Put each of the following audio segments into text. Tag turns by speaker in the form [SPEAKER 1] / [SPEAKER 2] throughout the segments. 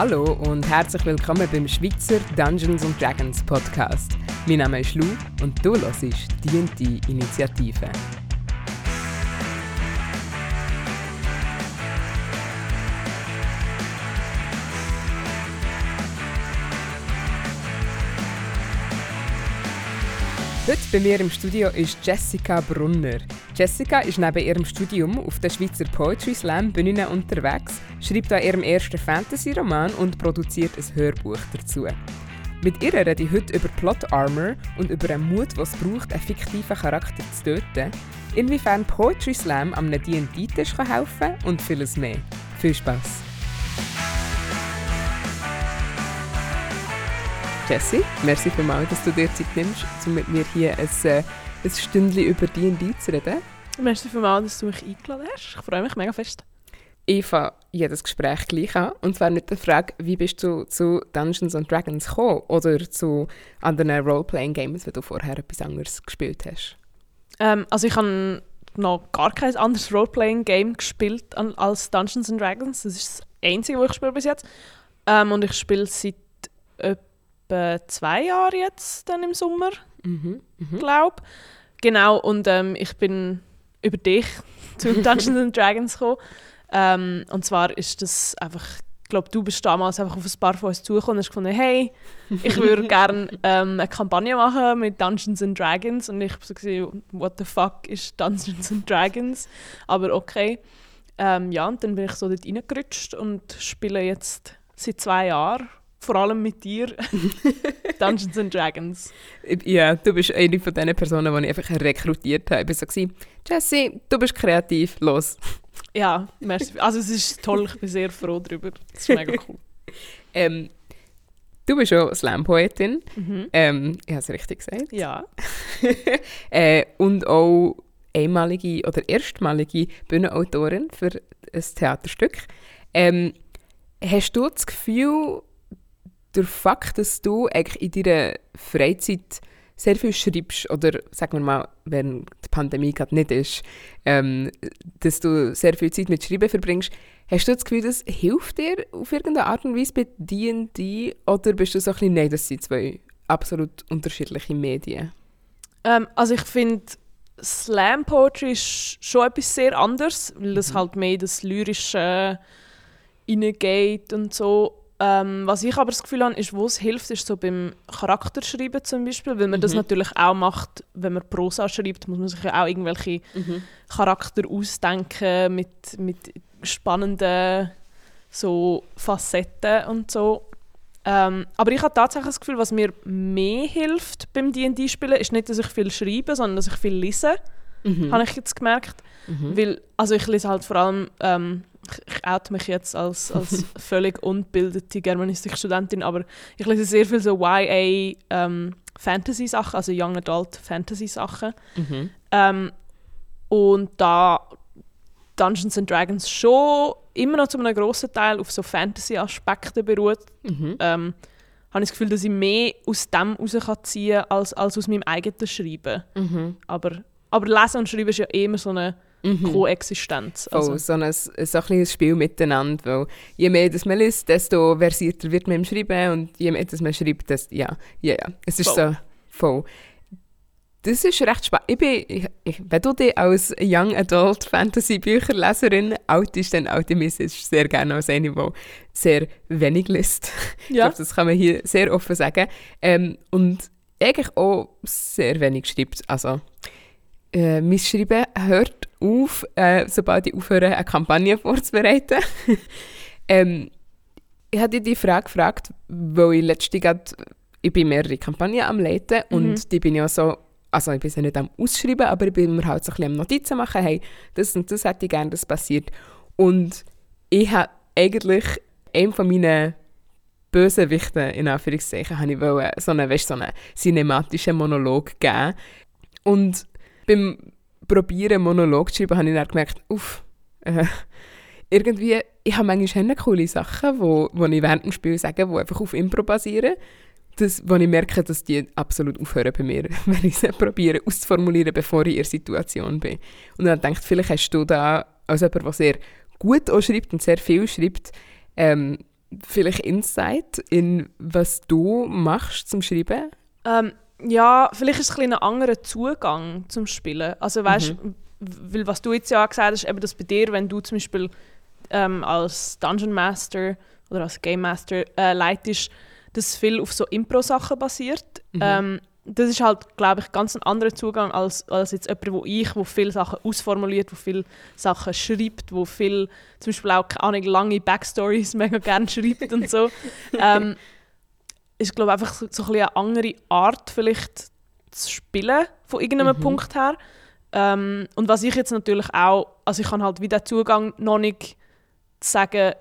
[SPEAKER 1] Hallo und herzlich willkommen beim Schweizer Dungeons Dragons Podcast. Mein Name ist Lou und du hörst die Initiative. Heute bei mir im Studio ist Jessica Brunner. Jessica ist neben ihrem Studium auf der Schweizer Poetry Slam Bühne unterwegs, schreibt an ihrem ersten Fantasy-Roman und produziert ein Hörbuch dazu. Mit ihr rede ich heute über Plot Armor und über den Mut, was es braucht, einen fiktiven Charakter zu töten, inwiefern Poetry Slam am D&D-Tisch helfen kann und vieles mehr. Viel Spaß! Jessie, merci vielmals, dass du dir Zeit nimmst, um mit mir hier ein, äh, ein Stündchen über D&D zu reden.
[SPEAKER 2] Merci vielmals, dass du mich eingeladen hast. Ich freue mich mega fest.
[SPEAKER 1] Ich fange jedes Gespräch gleich an. Und zwar mit der Frage, wie bist du zu Dungeons Dragons gekommen oder zu anderen Role-Playing-Games, wenn du vorher etwas anderes gespielt hast?
[SPEAKER 2] Ähm, also ich habe noch gar kein anderes Role-Playing-Game gespielt als Dungeons Dragons. Das ist das einzige, was ich spiele bis jetzt. Ähm, und ich spiele seit etwa etwa zwei Jahre jetzt, dann im Sommer, mhm, mhm. glaube Genau, und ähm, ich bin über dich zu Dungeons Dragons gekommen. Ähm, und zwar ist das einfach, ich glaube, du bist damals einfach auf ein paar von uns zugekommen und hast gefunden, hey, ich würde gerne ähm, eine Kampagne machen mit Dungeons and Dragons. Und ich habe so gesehen, what the fuck ist Dungeons and Dragons? Aber okay. Ähm, ja, und dann bin ich so dort reingerutscht und spiele jetzt seit zwei Jahren vor allem mit dir, Dungeons and Dragons.
[SPEAKER 1] Ja, du bist eine von diesen Personen, die ich einfach rekrutiert habe. Ich war so, Jessie, du bist kreativ, los.
[SPEAKER 2] Ja, merci. Also es ist toll, ich bin sehr froh darüber. Das ist mega cool.
[SPEAKER 1] ähm, du bist auch Slam-Poetin. Mhm. Ähm, ich habe es richtig gesagt.
[SPEAKER 2] Ja.
[SPEAKER 1] äh, und auch einmalige oder erstmalige Bühnenautorin für ein Theaterstück. Ähm, hast du das Gefühl, der Fakt, dass du eigentlich in deiner Freizeit sehr viel schreibst, oder sagen wir mal, wenn die Pandemie gerade nicht ist, ähm, dass du sehr viel Zeit mit Schreiben verbringst, hast du das Gefühl, das hilft dir auf irgendeine Art und Weise bei D&D, oder bist du so ein bisschen, nein, das sind zwei absolut unterschiedliche Medien?
[SPEAKER 2] Ähm, also ich finde, Slam Poetry ist schon etwas sehr anderes, weil das mhm. halt mehr das Lyrische reingeht und so. Ähm, was ich aber das Gefühl habe, ist, wo es hilft, ist so beim Charakterschreiben zum Beispiel, weil man mhm. das natürlich auch macht, wenn man Prosa schreibt, muss man sich ja auch irgendwelche mhm. Charakter ausdenken mit, mit spannenden so Facetten und so. Ähm, aber ich habe tatsächlich das Gefühl, was mir mehr hilft beim D&D-Spielen, ist nicht, dass ich viel schreibe, sondern dass ich viel lese. Mhm. Habe ich jetzt gemerkt. Mhm. Weil, also ich lese halt vor allem ähm, ich oute mich jetzt als, als völlig unbildete Germanistikstudentin, aber ich lese sehr viel so YA ähm, Fantasy-Sachen, also Young Adult Fantasy-Sachen. Mhm. Ähm, und da Dungeons and Dragons schon immer noch zu einem grossen Teil auf so Fantasy-Aspekte beruht, mhm. ähm, habe ich das Gefühl, dass ich mehr aus dem herausziehen kann, als, als aus meinem eigenen Schreiben. Mhm. Aber, aber Lesen und Schreiben ist ja immer so eine mhm. Koexistenz.
[SPEAKER 1] Also. Oh, so ein, so ein kleines Spiel miteinander, weil je mehr das man liest, desto versierter wird man im Schreiben und je mehr das man schreibt, desto, ja, ja, ja, es ist voll. so voll. Das ist recht spannend. Ich bin, ich, ich, wenn du dich als Young Adult Fantasy Bücherleserin outest, dann oute mich sehr gerne als eine, die sehr wenig liest. Ja. Ich glaube, das kann man hier sehr offen sagen. Ähm, und eigentlich auch sehr wenig schreibt. Also, äh, mein Schreiben hört auf, äh, sobald ich aufhöre, eine Kampagne vorzubereiten. ähm, ich hatte die Frage gefragt, weil ich letztens grad, ich bin mehrere Kampagnen am Leiten mhm. und die bin ja so, also ich bin ja nicht am Ausschreiben, aber ich bin mir halt so ein bisschen am Notizen machen, hey, das und das hätte ich gerne, das passiert. Und ich habe eigentlich einen von meinen Bösewichten, in Anführungszeichen, habe ich wollen, so einen, weißt, so einen cinematischen Monolog geben. Und beim Probieren, Monolog zu schreiben, habe ich dann gemerkt, uff, äh, irgendwie, ich habe manchmal coole Sachen, wo, wo ich während dem Spiel sage, die einfach auf Impro basieren. Das, wo ich merke, dass die absolut aufhören bei mir, wenn ich sie probiere auszuformulieren, bevor ich in der Situation bin. Und dann denke ich, vielleicht hast du da, als jemand, der sehr gut auch schreibt und sehr viel schreibt, ähm, vielleicht Insight in was du machst zum Schreiben?
[SPEAKER 2] Ähm, ja, vielleicht ist es ein, ein anderer Zugang zum Spielen. Also weißt,
[SPEAKER 1] Mhm.
[SPEAKER 2] weil was du jetzt ja auch gesagt hast, eben das bei dir, wenn du zum Beispiel ähm, als Dungeon Master oder als Game Master äh, leitest, dass viel auf so Impro-Sachen basiert.
[SPEAKER 1] Mhm.
[SPEAKER 2] Ähm, das ist halt, glaube ich, ganz ein anderer Zugang als, als jetzt jemand, wo ich, wo viele Sachen ausformuliert, wo viele Sachen schreibt, wo viel, zum Beispiel auch, keine Ahnung, lange Backstories mega gerne schreibt und so. ähm, ist, glaube einfach so, so ein eine andere Art vielleicht zu spielen, von irgendeinem
[SPEAKER 1] Mhm.
[SPEAKER 2] Punkt her. Ähm, und was ich jetzt natürlich auch, also ich kann halt wie den Zugang noch nicht sagen,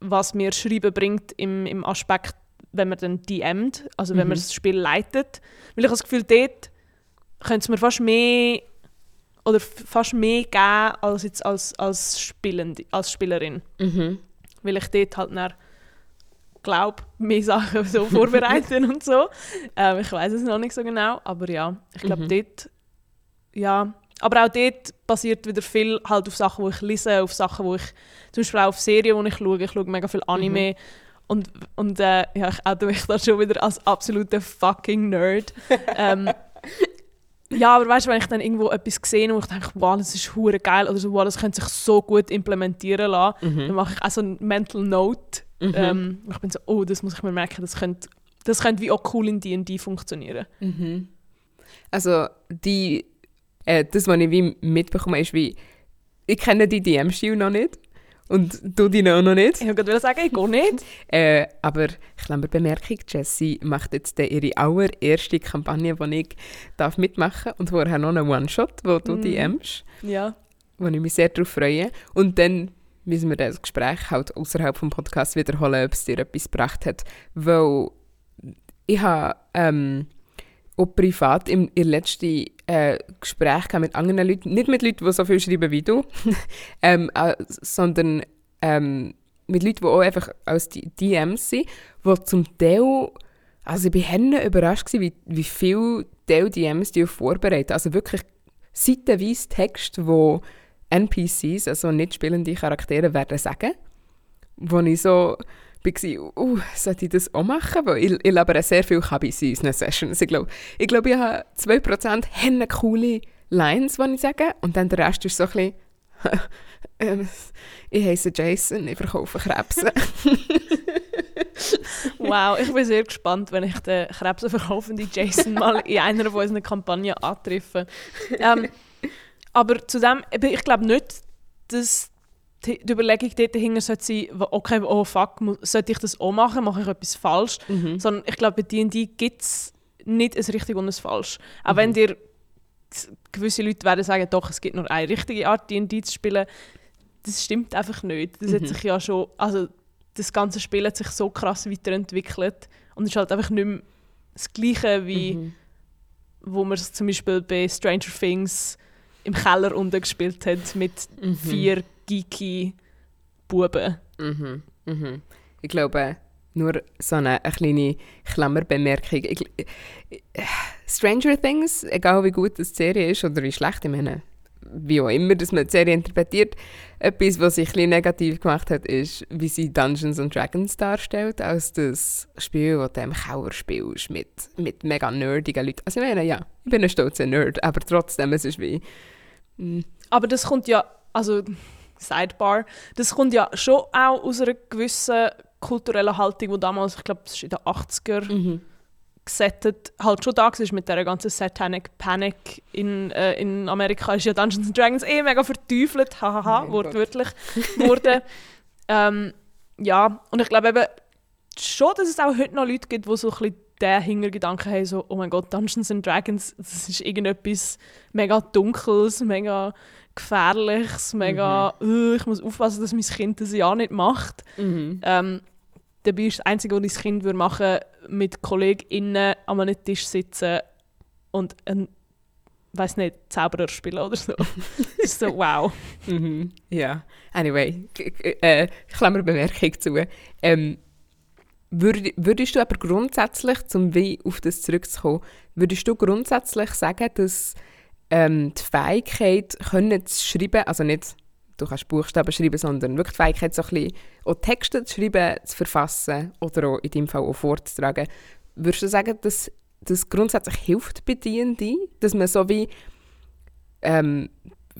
[SPEAKER 2] was mir Schreiben bringt im, im Aspekt, wenn man dann DMt, also wenn
[SPEAKER 1] Mhm.
[SPEAKER 2] man das Spiel leitet. Weil ich habe das Gefühl, dort könnte es mir fast mehr oder fast mehr geben als jetzt als, als, Spielende, als Spielerin.
[SPEAKER 1] Mhm.
[SPEAKER 2] Weil ich dort halt dann glaube, mehr Sachen so vorbereiten und so. Ähm, ich weiß es noch nicht so genau, aber ja, ich glaube
[SPEAKER 1] Mhm.
[SPEAKER 2] dort, ja. Aber auch dort basiert wieder viel halt auf Sachen, die ich lese, auf Sachen, wo ich, zum Beispiel auch auf Serien, die ich schaue. Ich schaue mega viel Anime. Und, und äh, ja, ich oute mich da schon wieder als absoluter fucking Nerd. ähm, ja, aber weißt du, wenn ich dann irgendwo etwas sehe und ich denke, wow, das ist hure geil oder so, wow, das könnte sich so gut implementieren lassen, dann
[SPEAKER 1] Mhm.
[SPEAKER 2] mache ich auch so ein Mental Note.
[SPEAKER 1] Mhm.
[SPEAKER 2] Ähm, ich bin so, oh, das muss ich mir merken, das könnte, das könnte wie auch cool in D&D funktionieren.
[SPEAKER 1] Mhm. Also die, äh, das, was ich wie mitbekomme, ist wie, ich kenne die DM-Stil noch nicht und du die auch noch nicht.
[SPEAKER 2] Ich wollte gerade sagen, ich gehe nicht.
[SPEAKER 1] Äh, aber kleine Bemerkung, Jessie macht jetzt ihre allererste Kampagne, die ich darf mitmachen darf und vorher noch einen One-Shot, wo du
[SPEAKER 2] Mhm.
[SPEAKER 1] DMst,
[SPEAKER 2] Ja.
[SPEAKER 1] wo ich mich sehr darauf freue. Und dann müssen wir das Gespräch halt außerhalb vom Podcast wiederholen, ob es dir etwas gebracht hat. Weil ich habe ähm, auch privat im, im letzten äh, Gespräch mit anderen Leuten, nicht mit Leuten, die so viel schreiben wie du, ähm, äh, sondern ähm, mit Leuten, die auch einfach aus die DMs sind, die zum Teil, also ich war überrascht, gewesen, wie, wie viel Teil DMs die vorbereiten. Also wirklich seitenweise Text, wo NPCs, also nicht spielende Charaktere, werden sagen. Wo ich so war, uh, sollte ich das auch machen? Weil ich, ich labere sehr viel Kabis in unseren Sessions. Ich glaube, ich, glaub, ich habe 2% haben coole Lines, die ich sage. Und dann der Rest ist so ein bisschen, ähm, ich heiße Jason, ich verkaufe Krebse.
[SPEAKER 2] Wow, ich bin sehr gespannt, wenn ich den krebsenverkaufenden Jason mal in einer von unseren Kampagnen antreffe. Ähm, aber zudem, ich glaube nicht, dass die Überlegung dort dahinter sollte sein, okay, oh fuck, sollte ich das auch machen, mache ich etwas falsch?
[SPEAKER 1] Mhm.
[SPEAKER 2] Sondern ich glaube, bei D&D gibt es nicht ein richtig und ein falsch. Auch wenn dir gewisse Leute werden sagen, doch, es gibt nur eine richtige Art, D&D zu spielen, das stimmt einfach nicht. Das hat
[SPEAKER 1] Mhm.
[SPEAKER 2] sich ja schon, also das ganze Spiel hat sich so krass weiterentwickelt und ist halt einfach nicht mehr das Gleiche, wie
[SPEAKER 1] Mhm.
[SPEAKER 2] wo man es zum Beispiel bei Stranger Things im Keller unten gespielt hat mit
[SPEAKER 1] Mhm.
[SPEAKER 2] vier geeky Buben.
[SPEAKER 1] Mhm. Mhm. Ich glaube, nur so eine, eine kleine Klammerbemerkung. Ich, ich, Stranger Things, egal wie gut das die Serie ist oder wie schlecht, ich meine, wie auch immer, dass man die Serie interpretiert, etwas, was sich ein negativ gemacht hat, ist, wie sie Dungeons and Dragons darstellt, als das Spiel, das du im Keller spielst, mit, mit mega nerdigen Leuten. Also ich meine, ja, ich bin ein stolzer Nerd, aber trotzdem, es ist wie... mm,
[SPEAKER 2] Aber das kommt ja, also Sidebar, das kommt ja schon auch aus einer gewissen kulturellen Haltung, die damals, ich glaube, es ist in den 80er
[SPEAKER 1] mhm.
[SPEAKER 2] gesettet, halt schon da war mit der ganzen Satanic Panic in, äh, in Amerika. Ist ja Dungeons and Dragons eh mega verteufelt, hahaha,
[SPEAKER 1] Oh
[SPEAKER 2] wortwörtlich wurde. ähm, ja, und ich glaube eben schon, dass es auch heute noch Leute gibt, die so ein bisschen den Hintergedanken haben, so, oh mein Gott, Dungeons and Dragons, das ist irgendetwas mega Dunkles, mega Gefährliches, mega,
[SPEAKER 1] Mhm.
[SPEAKER 2] «Äh, ich muss aufpassen, dass mein Kind das ja nicht macht.
[SPEAKER 1] Mhm.
[SPEAKER 2] Ähm, dabei ist das Einzige, was dein Kind würde machen würde, mit KollegInnen an einem Tisch sitzen und ein, weiß nicht, Zauberer spielen oder so. das ist so, wow.
[SPEAKER 1] Mhm. Ja, anyway, äh, Klammerbemerkung zu. Ähm, würd, würdest du aber grundsätzlich, wie auf das zurückzukommen, würdest du grundsätzlich sagen, dass ähm, die Fähigkeit, können zu schreiben, also nicht, du kannst Buchstaben schreiben, sondern wirklich die Fähigkeit, so ein bisschen auch Texte zu schreiben, zu verfassen oder auch in deinem Fall auch vorzutragen. Würdest du sagen, dass das grundsätzlich hilft bei D&D, dass man so wie ähm,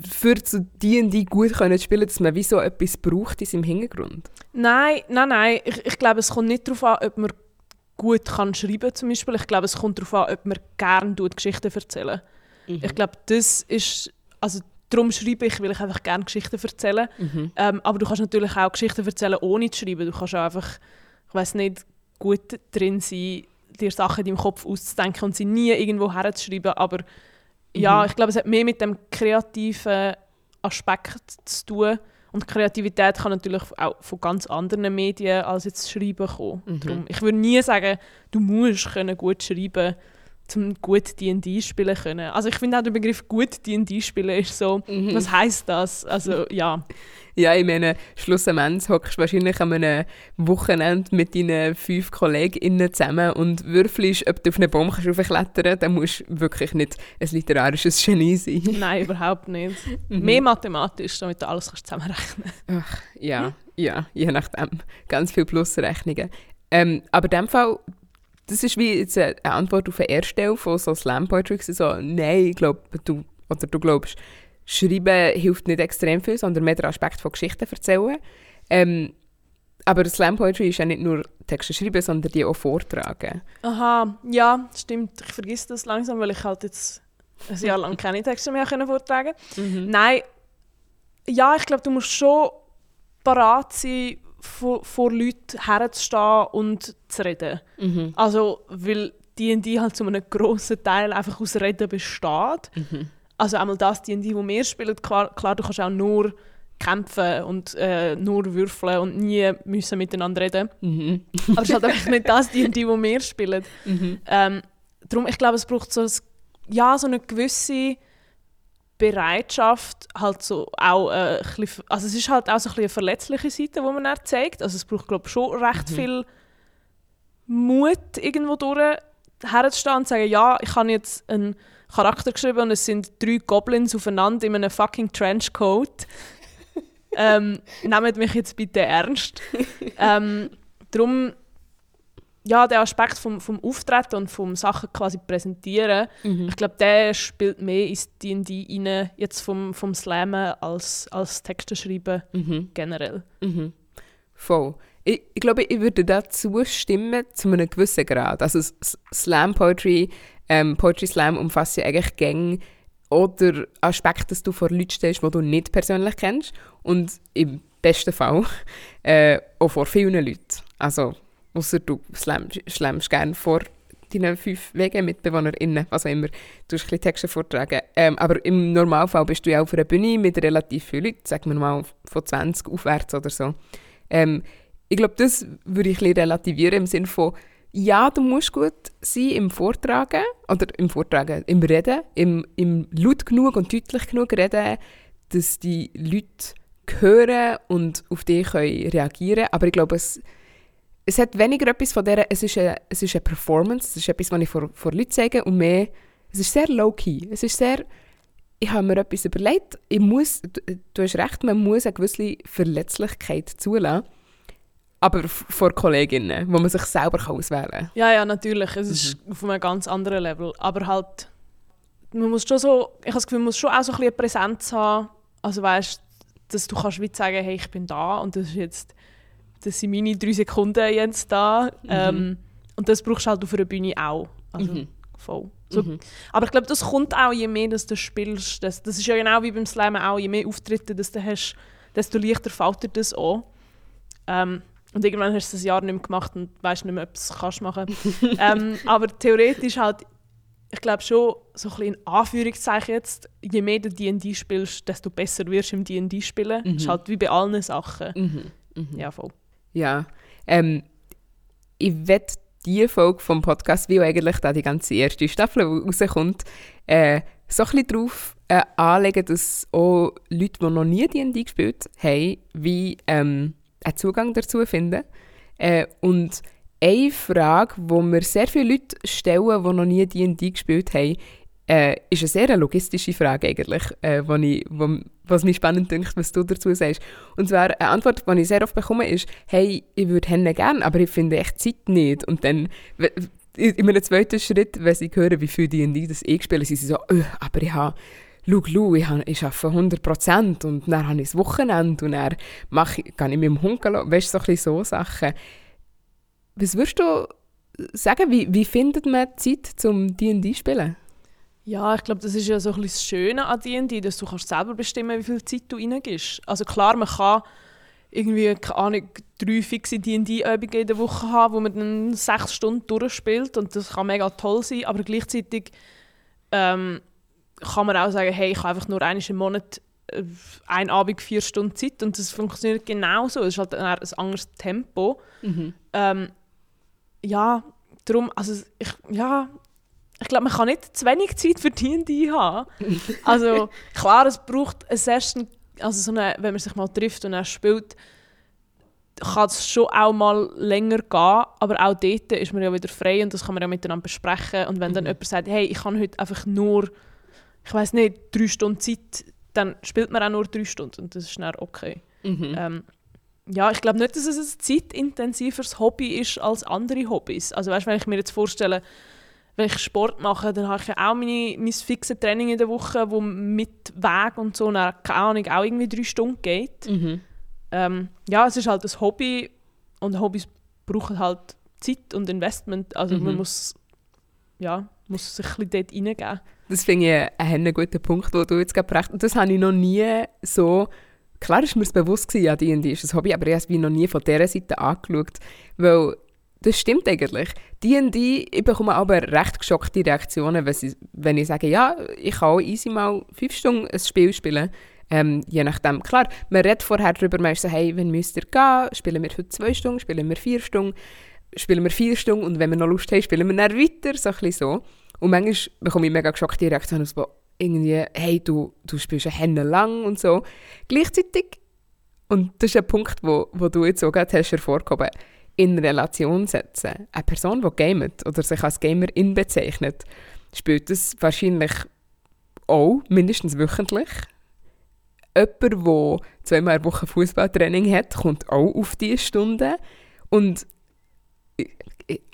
[SPEAKER 1] für zu D&D gut können spielen, dass man wie so etwas braucht in seinem Hintergrund?
[SPEAKER 2] Nein, nein, nein. Ich, ich glaube, es kommt nicht darauf an, ob man gut kann schreiben zum Beispiel. Ich glaube, es kommt darauf an, ob man gerne Geschichten erzählen. Mhm. Ich glaube, das ist, also darum schreibe ich, weil ich einfach gerne Geschichten erzähle. Mhm. Ähm, aber du kannst natürlich auch Geschichten erzählen, ohne zu schreiben. Du kannst auch einfach, ich weiß nicht, gut drin sein, dir Sachen in deinem Kopf auszudenken und sie nie irgendwo herzuschreiben. Aber ja, mhm. ich glaube, es hat mehr mit dem kreativen Aspekt zu tun. Und Kreativität kann natürlich auch von ganz anderen Medien als jetzt Schreiben kommen. Mhm. Darum, ich würde nie sagen, du musst können gut schreiben zum gut D&D spielen können. Also ich finde auch der Begriff gut D&D spielen ist so, mhm. was heißt das? Also ja.
[SPEAKER 1] Ja, ich meine, schlussendlich hockst du wahrscheinlich an einem Wochenende mit deinen fünf KollegInnen zusammen und würfelst, ob du auf einen Baum kannst raufklettern dann musst du wirklich nicht ein literarisches Genie sein.
[SPEAKER 2] Nein, überhaupt nicht. Mhm. Mehr mathematisch, damit du alles kannst zusammenrechnen
[SPEAKER 1] kannst. Ach, ja, ja, je nachdem. Ganz viele Plusrechnungen. Ähm, aber in dem Fall, das ist wie jetzt eine Antwort auf eine erste Stelle von so Slam Poetry. So, nein, ich glaube, du, oder du glaubst, Schreiben hilft nicht extrem viel, sondern mehr der Aspekt von Geschichten erzählen. Ähm, aber Slam Poetry ist ja nicht nur Texte schreiben, sondern die auch vortragen.
[SPEAKER 2] Aha, ja, stimmt. Ich vergesse das langsam, weil ich halt jetzt ein Jahr lang keine Texte mehr können vortragen mhm. Nein, ja, ich glaube, du musst schon parat sein, vor, vor Leuten herzustehen und zu reden. Mhm. Also, weil D&D halt zu einem grossen Teil einfach aus Reden besteht. Mhm. Also einmal das D&D, wo wir spielen, klar, klar, du kannst auch nur kämpfen und äh, nur würfeln und nie müssen miteinander reden. Mhm. Aber es ist halt einfach nicht das D&D, wo wir spielen. Mhm. Ähm, darum, ich glaube, es braucht so, ein, ja, so eine gewisse Bereitschaft, halt so auch äh, ein bisschen, also es ist halt auch so ein eine verletzliche Seite, die man dann zeigt. Also es braucht, glaube ich, schon recht mhm. viel Mut, irgendwo durch herzustehen und zu sagen, ja, ich habe jetzt einen Charakter geschrieben und es sind drei Goblins aufeinander in einem fucking Trenchcoat. ähm, nehmt mich jetzt bitte ernst. ähm, darum, ja, der Aspekt vom, vom Auftreten und vom Sachen quasi präsentieren, mhm. ich glaube, der spielt mehr ins D&D rein, jetzt vom, vom Slammen als, als Texte schreiben mhm. generell.
[SPEAKER 1] Mhm. Voll. Ich, ich, glaube, ich würde dazu stimmen, zu einem gewissen Grad. Also Slam Poetry ähm, Poetry Slam umfasst ja eigentlich Gänge oder Aspekte, dass du vor Leuten stehst, die du nicht persönlich kennst und im besten Fall äh, auch vor vielen Leuten. Also, außer du slammst gerne vor deinen fünf WG-MitbewohnerInnen, was auch immer, du hast ein Texte vortragen. Ähm, aber im Normalfall bist du ja auf einer Bühne mit relativ vielen Leuten, sagen wir mal von 20 aufwärts oder so. Ähm, ich glaube, das würde ich ein relativieren im Sinne von, ja, du musst gut sein im Vortragen, oder im Vortragen, im Reden, im, im laut genug und deutlich genug reden, dass die Leute hören und auf dich können reagieren Aber ich glaube, es, es hat weniger etwas von dieser, es ist eine, es ist eine Performance, es ist etwas, was ich vor, vor Leuten sage, und mehr, es ist sehr low-key. Es ist sehr, ich habe mir etwas überlegt, ich muss, du, du hast recht, man muss eine gewisse Verletzlichkeit zulassen aber vor Kolleginnen, wo man sich selber auswählen kann.
[SPEAKER 2] Ja, ja, natürlich. Es ist mhm. auf einem ganz anderen Level. Aber halt, man muss schon so, ich habe das Gefühl, man muss schon auch so ein bisschen Präsenz haben. Also weißt, dass du kannst wie sagen, hey, ich bin da und das ist jetzt, das sind meine drei Sekunden jetzt da. Mhm. Ähm, und das brauchst du halt auf einer Bühne auch. Also mhm. voll. So. Mhm. Aber ich glaube, das kommt auch, je mehr dass du spielst. Das, das ist ja genau wie beim Slam auch, je mehr Auftritte dass du hast, desto leichter fällt dir das an. Ähm, und irgendwann hast du es ein Jahr nicht mehr gemacht und weißt nicht mehr, ob du es kannst machen ähm, Aber theoretisch halt, ich glaube schon, so ein bisschen in Anführungszeichen jetzt, je mehr du D&D spielst, desto besser wirst du im D&D spielen. Mhm. Das ist halt wie bei allen Sachen. Mhm. Mhm. Ja, voll.
[SPEAKER 1] Ja, ähm, ich wette diese Folge vom Podcast, wie eigentlich da die ganze erste Staffel rauskommt, äh, so ein darauf äh, anlegen, dass auch Leute, die noch nie D&D gespielt haben, wie... Ähm, einen Zugang dazu finden. Äh, und eine Frage, die mir sehr viele Leute stellen, die noch nie D&D gespielt haben, äh, ist eine sehr logistische Frage eigentlich, äh, wo ich, wo, was mich spannend denkt, was du dazu sagst. Und zwar eine Antwort, die ich sehr oft bekomme, ist, hey, ich würde Hände gerne, aber ich finde echt Zeit nicht. Und dann in einem zweiten Schritt, wenn sie hören, wie viel die das eh spielen, sind sie so, aber ich habe schau, schau, ich, habe, ich arbeite 100% und dann habe ich das Wochenende und dann mache, ich, gehe ich mit dem Hund gehen, weißt du, so, so Sachen. Was würdest du sagen, wie, wie findet man Zeit zum D&D spielen?
[SPEAKER 2] Ja, ich glaube, das ist ja so ein bisschen das Schöne an D&D, dass du kannst selber bestimmen wie viel Zeit du reingibst. Also klar, man kann irgendwie, keine Ahnung, drei fixe D&D-Übungen in der Woche haben, wo man dann sechs Stunden durchspielt und das kann mega toll sein, aber gleichzeitig ähm, kann man auch sagen, hey, ich habe einfach nur einmal im Monat äh, ein Abend vier Stunden Zeit und das funktioniert genauso. Es ist halt ein, ein anderes Tempo. Mhm. Ähm, ja, darum, also ich, ja, ich glaube, man kann nicht zu wenig Zeit für D&D haben. also klar, es braucht eine Session, also so eine, wenn man sich mal trifft und er spielt, kann es schon auch mal länger gehen, aber auch dort ist man ja wieder frei und das kann man ja miteinander besprechen. Und wenn dann mhm. jemand sagt, hey, ich kann heute einfach nur ich weiß nicht, drei Stunden Zeit, dann spielt man auch nur drei Stunden und das ist dann okay. Mhm. Ähm, ja, ich glaube nicht, dass es ein zeitintensiveres Hobby ist als andere Hobbys. Also weißt, wenn ich mir jetzt vorstelle, wenn ich Sport mache, dann habe ich ja auch meine, mein fixes Training in der Woche, wo mit Weg und so, dann, keine Ahnung, auch irgendwie drei Stunden geht. Mhm. Ähm, ja, es ist halt ein Hobby und Hobbys brauchen halt Zeit und Investment. Also mhm. man muss, ja, muss sich ein bisschen dort reingeben.
[SPEAKER 1] Das finde ich einen guten Punkt, den du jetzt gerade gebracht hast. Das habe ich noch nie so... Klar ist mir das bewusst gewesen, ja, D&D ist ein Hobby, aber ich habe es noch nie von dieser Seite angeschaut, weil das stimmt eigentlich. D&D, ich bekomme aber recht geschockte Reaktionen, wenn, sie, wenn ich sage, ja, ich kann auch easy mal fünf Stunden ein Spiel spielen. Ähm, je nachdem. Klar, man redet vorher darüber, man so, hey, wenn müsst ihr gehen? Spielen wir heute zwei Stunden? Spielen wir vier Stunden? Spielen wir vier Stunden? Und wenn wir noch Lust haben, spielen wir dann weiter? So ein so. Und manchmal bekomme ich mega geschockte Reaktionen, so irgendwie, hey, du, du spielst eine Hände lang und so. Gleichzeitig, und das ist ein Punkt, wo, wo du jetzt auch gerade hast hervorgehoben, in Relation setzen. Eine Person, die gamet oder sich als Gamerin bezeichnet, spielt das wahrscheinlich auch mindestens wöchentlich. Jemand, der zweimal der Woche Fußballtraining hat, kommt auch auf diese Stunde. Und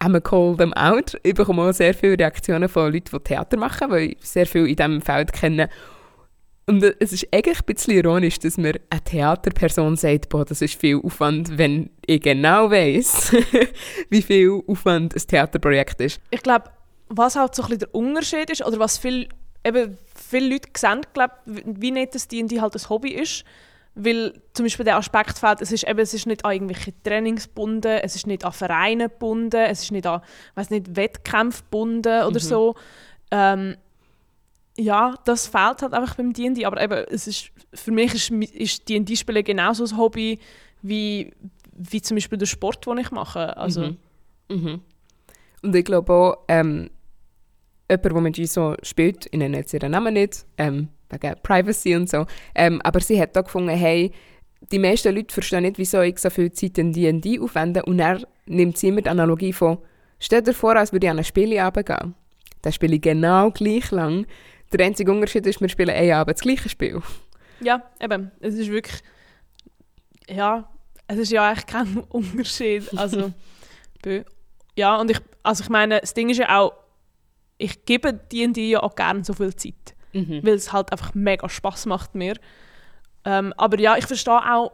[SPEAKER 1] I'm call them out. Ich bekomme auch sehr viele Reaktionen von Leuten, die Theater machen, weil ich sehr viel in diesem Feld kenne. Und es ist eigentlich ein bisschen ironisch, dass mir eine Theaterperson sagt, boah, das ist viel Aufwand, wenn ich genau weiß, wie viel Aufwand ein Theaterprojekt ist.
[SPEAKER 2] Ich glaube, was halt so ein bisschen der Unterschied ist, oder was viel, eben, viele Leute sehen, glaub, wie nicht das D&D halt ein Hobby ist, weil zum Beispiel der Aspekt fällt, es ist, eben, es ist nicht an irgendwelche Trainings gebunden, es ist nicht an Vereine gebunden, es ist nicht an weiß nicht, Wettkämpfe gebunden oder mhm. so. Ähm, ja, das fehlt halt einfach beim D&D, aber eben, es ist, für mich ist, ist D&D-Spielen genauso ein Hobby wie, wie zum Beispiel der Sport, den ich mache. Also, mhm.
[SPEAKER 1] Mhm. Und ich glaube auch, ähm, jemand, der mit so spielt, ich nenne jetzt ihren Namen nicht, ähm, wegen Privacy und so. Ähm, aber sie hat da gefunden, hey, die meisten Leute verstehen nicht, wieso ich so viel Zeit in D&D aufwende. Und er nimmt sie immer die Analogie von, stell dir vor, als würde ich an ein Spiel gehen. Dann spiele ich genau gleich lang. Der einzige Unterschied ist, wir spielen einen Abend das gleiche Spiel.
[SPEAKER 2] Ja, eben. Es ist wirklich... Ja, es ist ja eigentlich kein Unterschied. Also, ja, und ich, also ich meine, das Ding ist ja auch, ich gebe D&D ja auch gerne so viel Zeit mhm. weil es halt einfach mega Spaß macht mir. Ähm, aber ja, ich verstehe auch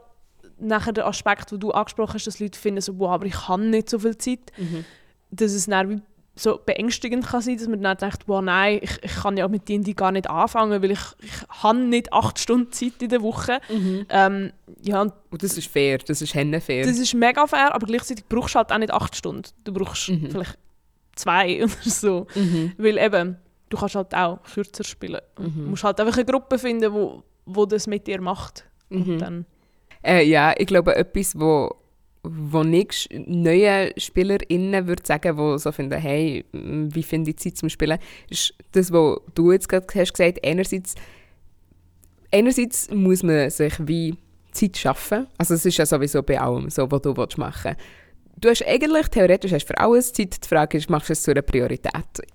[SPEAKER 2] nachher den Aspekt, den du angesprochen hast, dass Leute finden, so, wow, aber ich habe nicht so viel Zeit. Mhm. Dass es dann so beängstigend kann sein, dass man dann denkt, wow, nein, ich, ich kann ja mit D&D gar nicht anfangen, weil ich, ich habe nicht acht Stunden Zeit in der Woche. Mhm. Ähm, ja, und,
[SPEAKER 1] und das ist fair, das ist fair.
[SPEAKER 2] Das ist mega fair, aber gleichzeitig brauchst du halt auch nicht acht Stunden. Du brauchst mhm. vielleicht zwei oder so. Mhm. Weil eben, du kannst halt auch kürzer spielen. Mhm. Du musst halt einfach eine Gruppe finden, wo, wo das mit dir macht. Mhm. dann
[SPEAKER 1] äh, ja, ich glaube, etwas, wo, wo ich neuen SpielerInnen würde sagen, die so finden, hey, wie finde ich Zeit zum Spielen, ist das, was du jetzt gerade hast gesagt. Einerseits, einerseits muss man sich wie Zeit schaffen. Also es ist ja sowieso bei allem so, was du machen willst du hast eigentlich, theoretisch hast für alles Zeit. Die Frage ist, machst du es zu einer Priorität?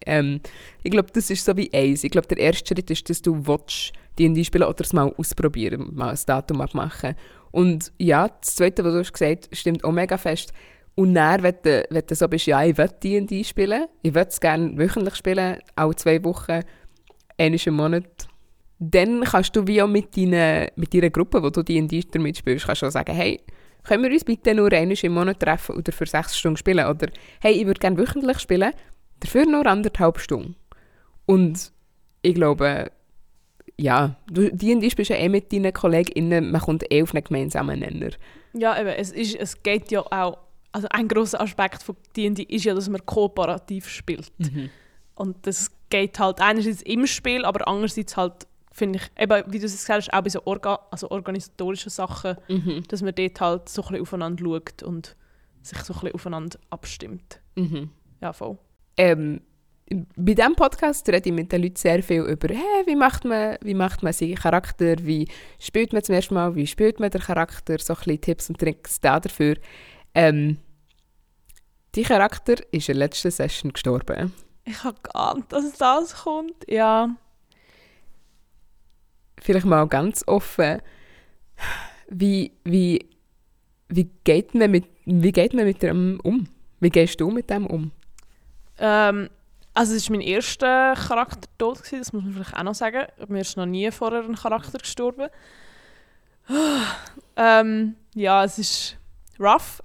[SPEAKER 1] Ähm, ich glaube, das ist so wie eins. Ich glaube, der erste Schritt ist, dass du willst, D&D spielen oder es mal ausprobieren, mal ein Datum abmachen. Und ja, das Zweite, was du hast gesagt stimmt auch mega fest. Und dann, wenn du, wenn du so bist, ja, ich will D&D spielen, ich will es gerne wöchentlich spielen, alle zwei Wochen, einmal im Monat, dann kannst du wie auch mit, deinen, mit deiner Gruppe, wo du D&D damit spielst, kannst du auch sagen, hey, können wir uns bitte nur einmal im Monat treffen oder für sechs Stunden spielen? Oder hey, ich würde gerne wöchentlich spielen, dafür nur anderthalb Stunden. Und ich glaube, ja, du D&D spielst ja eh mit deinen KollegInnen, man kommt eh auf einen gemeinsamen Nenner.
[SPEAKER 2] Ja, eben, es, ist, es geht ja auch, also ein großer Aspekt von D&D ist ja, dass man kooperativ spielt.
[SPEAKER 1] Mhm.
[SPEAKER 2] Und das geht halt einerseits im Spiel, aber andererseits halt, finde ich, eben, wie du es gesagt hast, auch bei so Orga also organisatorischen Sachen,
[SPEAKER 1] Mhm.
[SPEAKER 2] dass man dort halt so ein bisschen aufeinander schaut und sich so ein bisschen aufeinander abstimmt.
[SPEAKER 1] Mhm.
[SPEAKER 2] Ja, voll.
[SPEAKER 1] Ähm, bei diesem Podcast rede ich mit den Leuten sehr viel über, hey, wie macht man, wie macht man seinen Charakter, wie spielt man zum ersten Mal, wie spielt man den Charakter, so ein bisschen Tipps und Tricks da dafür. Ähm, dein Charakter ist in der letzten Session gestorben.
[SPEAKER 2] Ich habe geahnt, dass das kommt. Ja.
[SPEAKER 1] Vielleicht mal ganz offen, wie, wie, wie, geht man mit, wie geht man mit dem um? Wie gehst du mit dem um?
[SPEAKER 2] Ähm, also es war mein erster Charaktertod, gewesen, das muss man vielleicht auch noch sagen. Mir ist noch nie vorher ein Charakter gestorben. ähm, ja, es ist rough.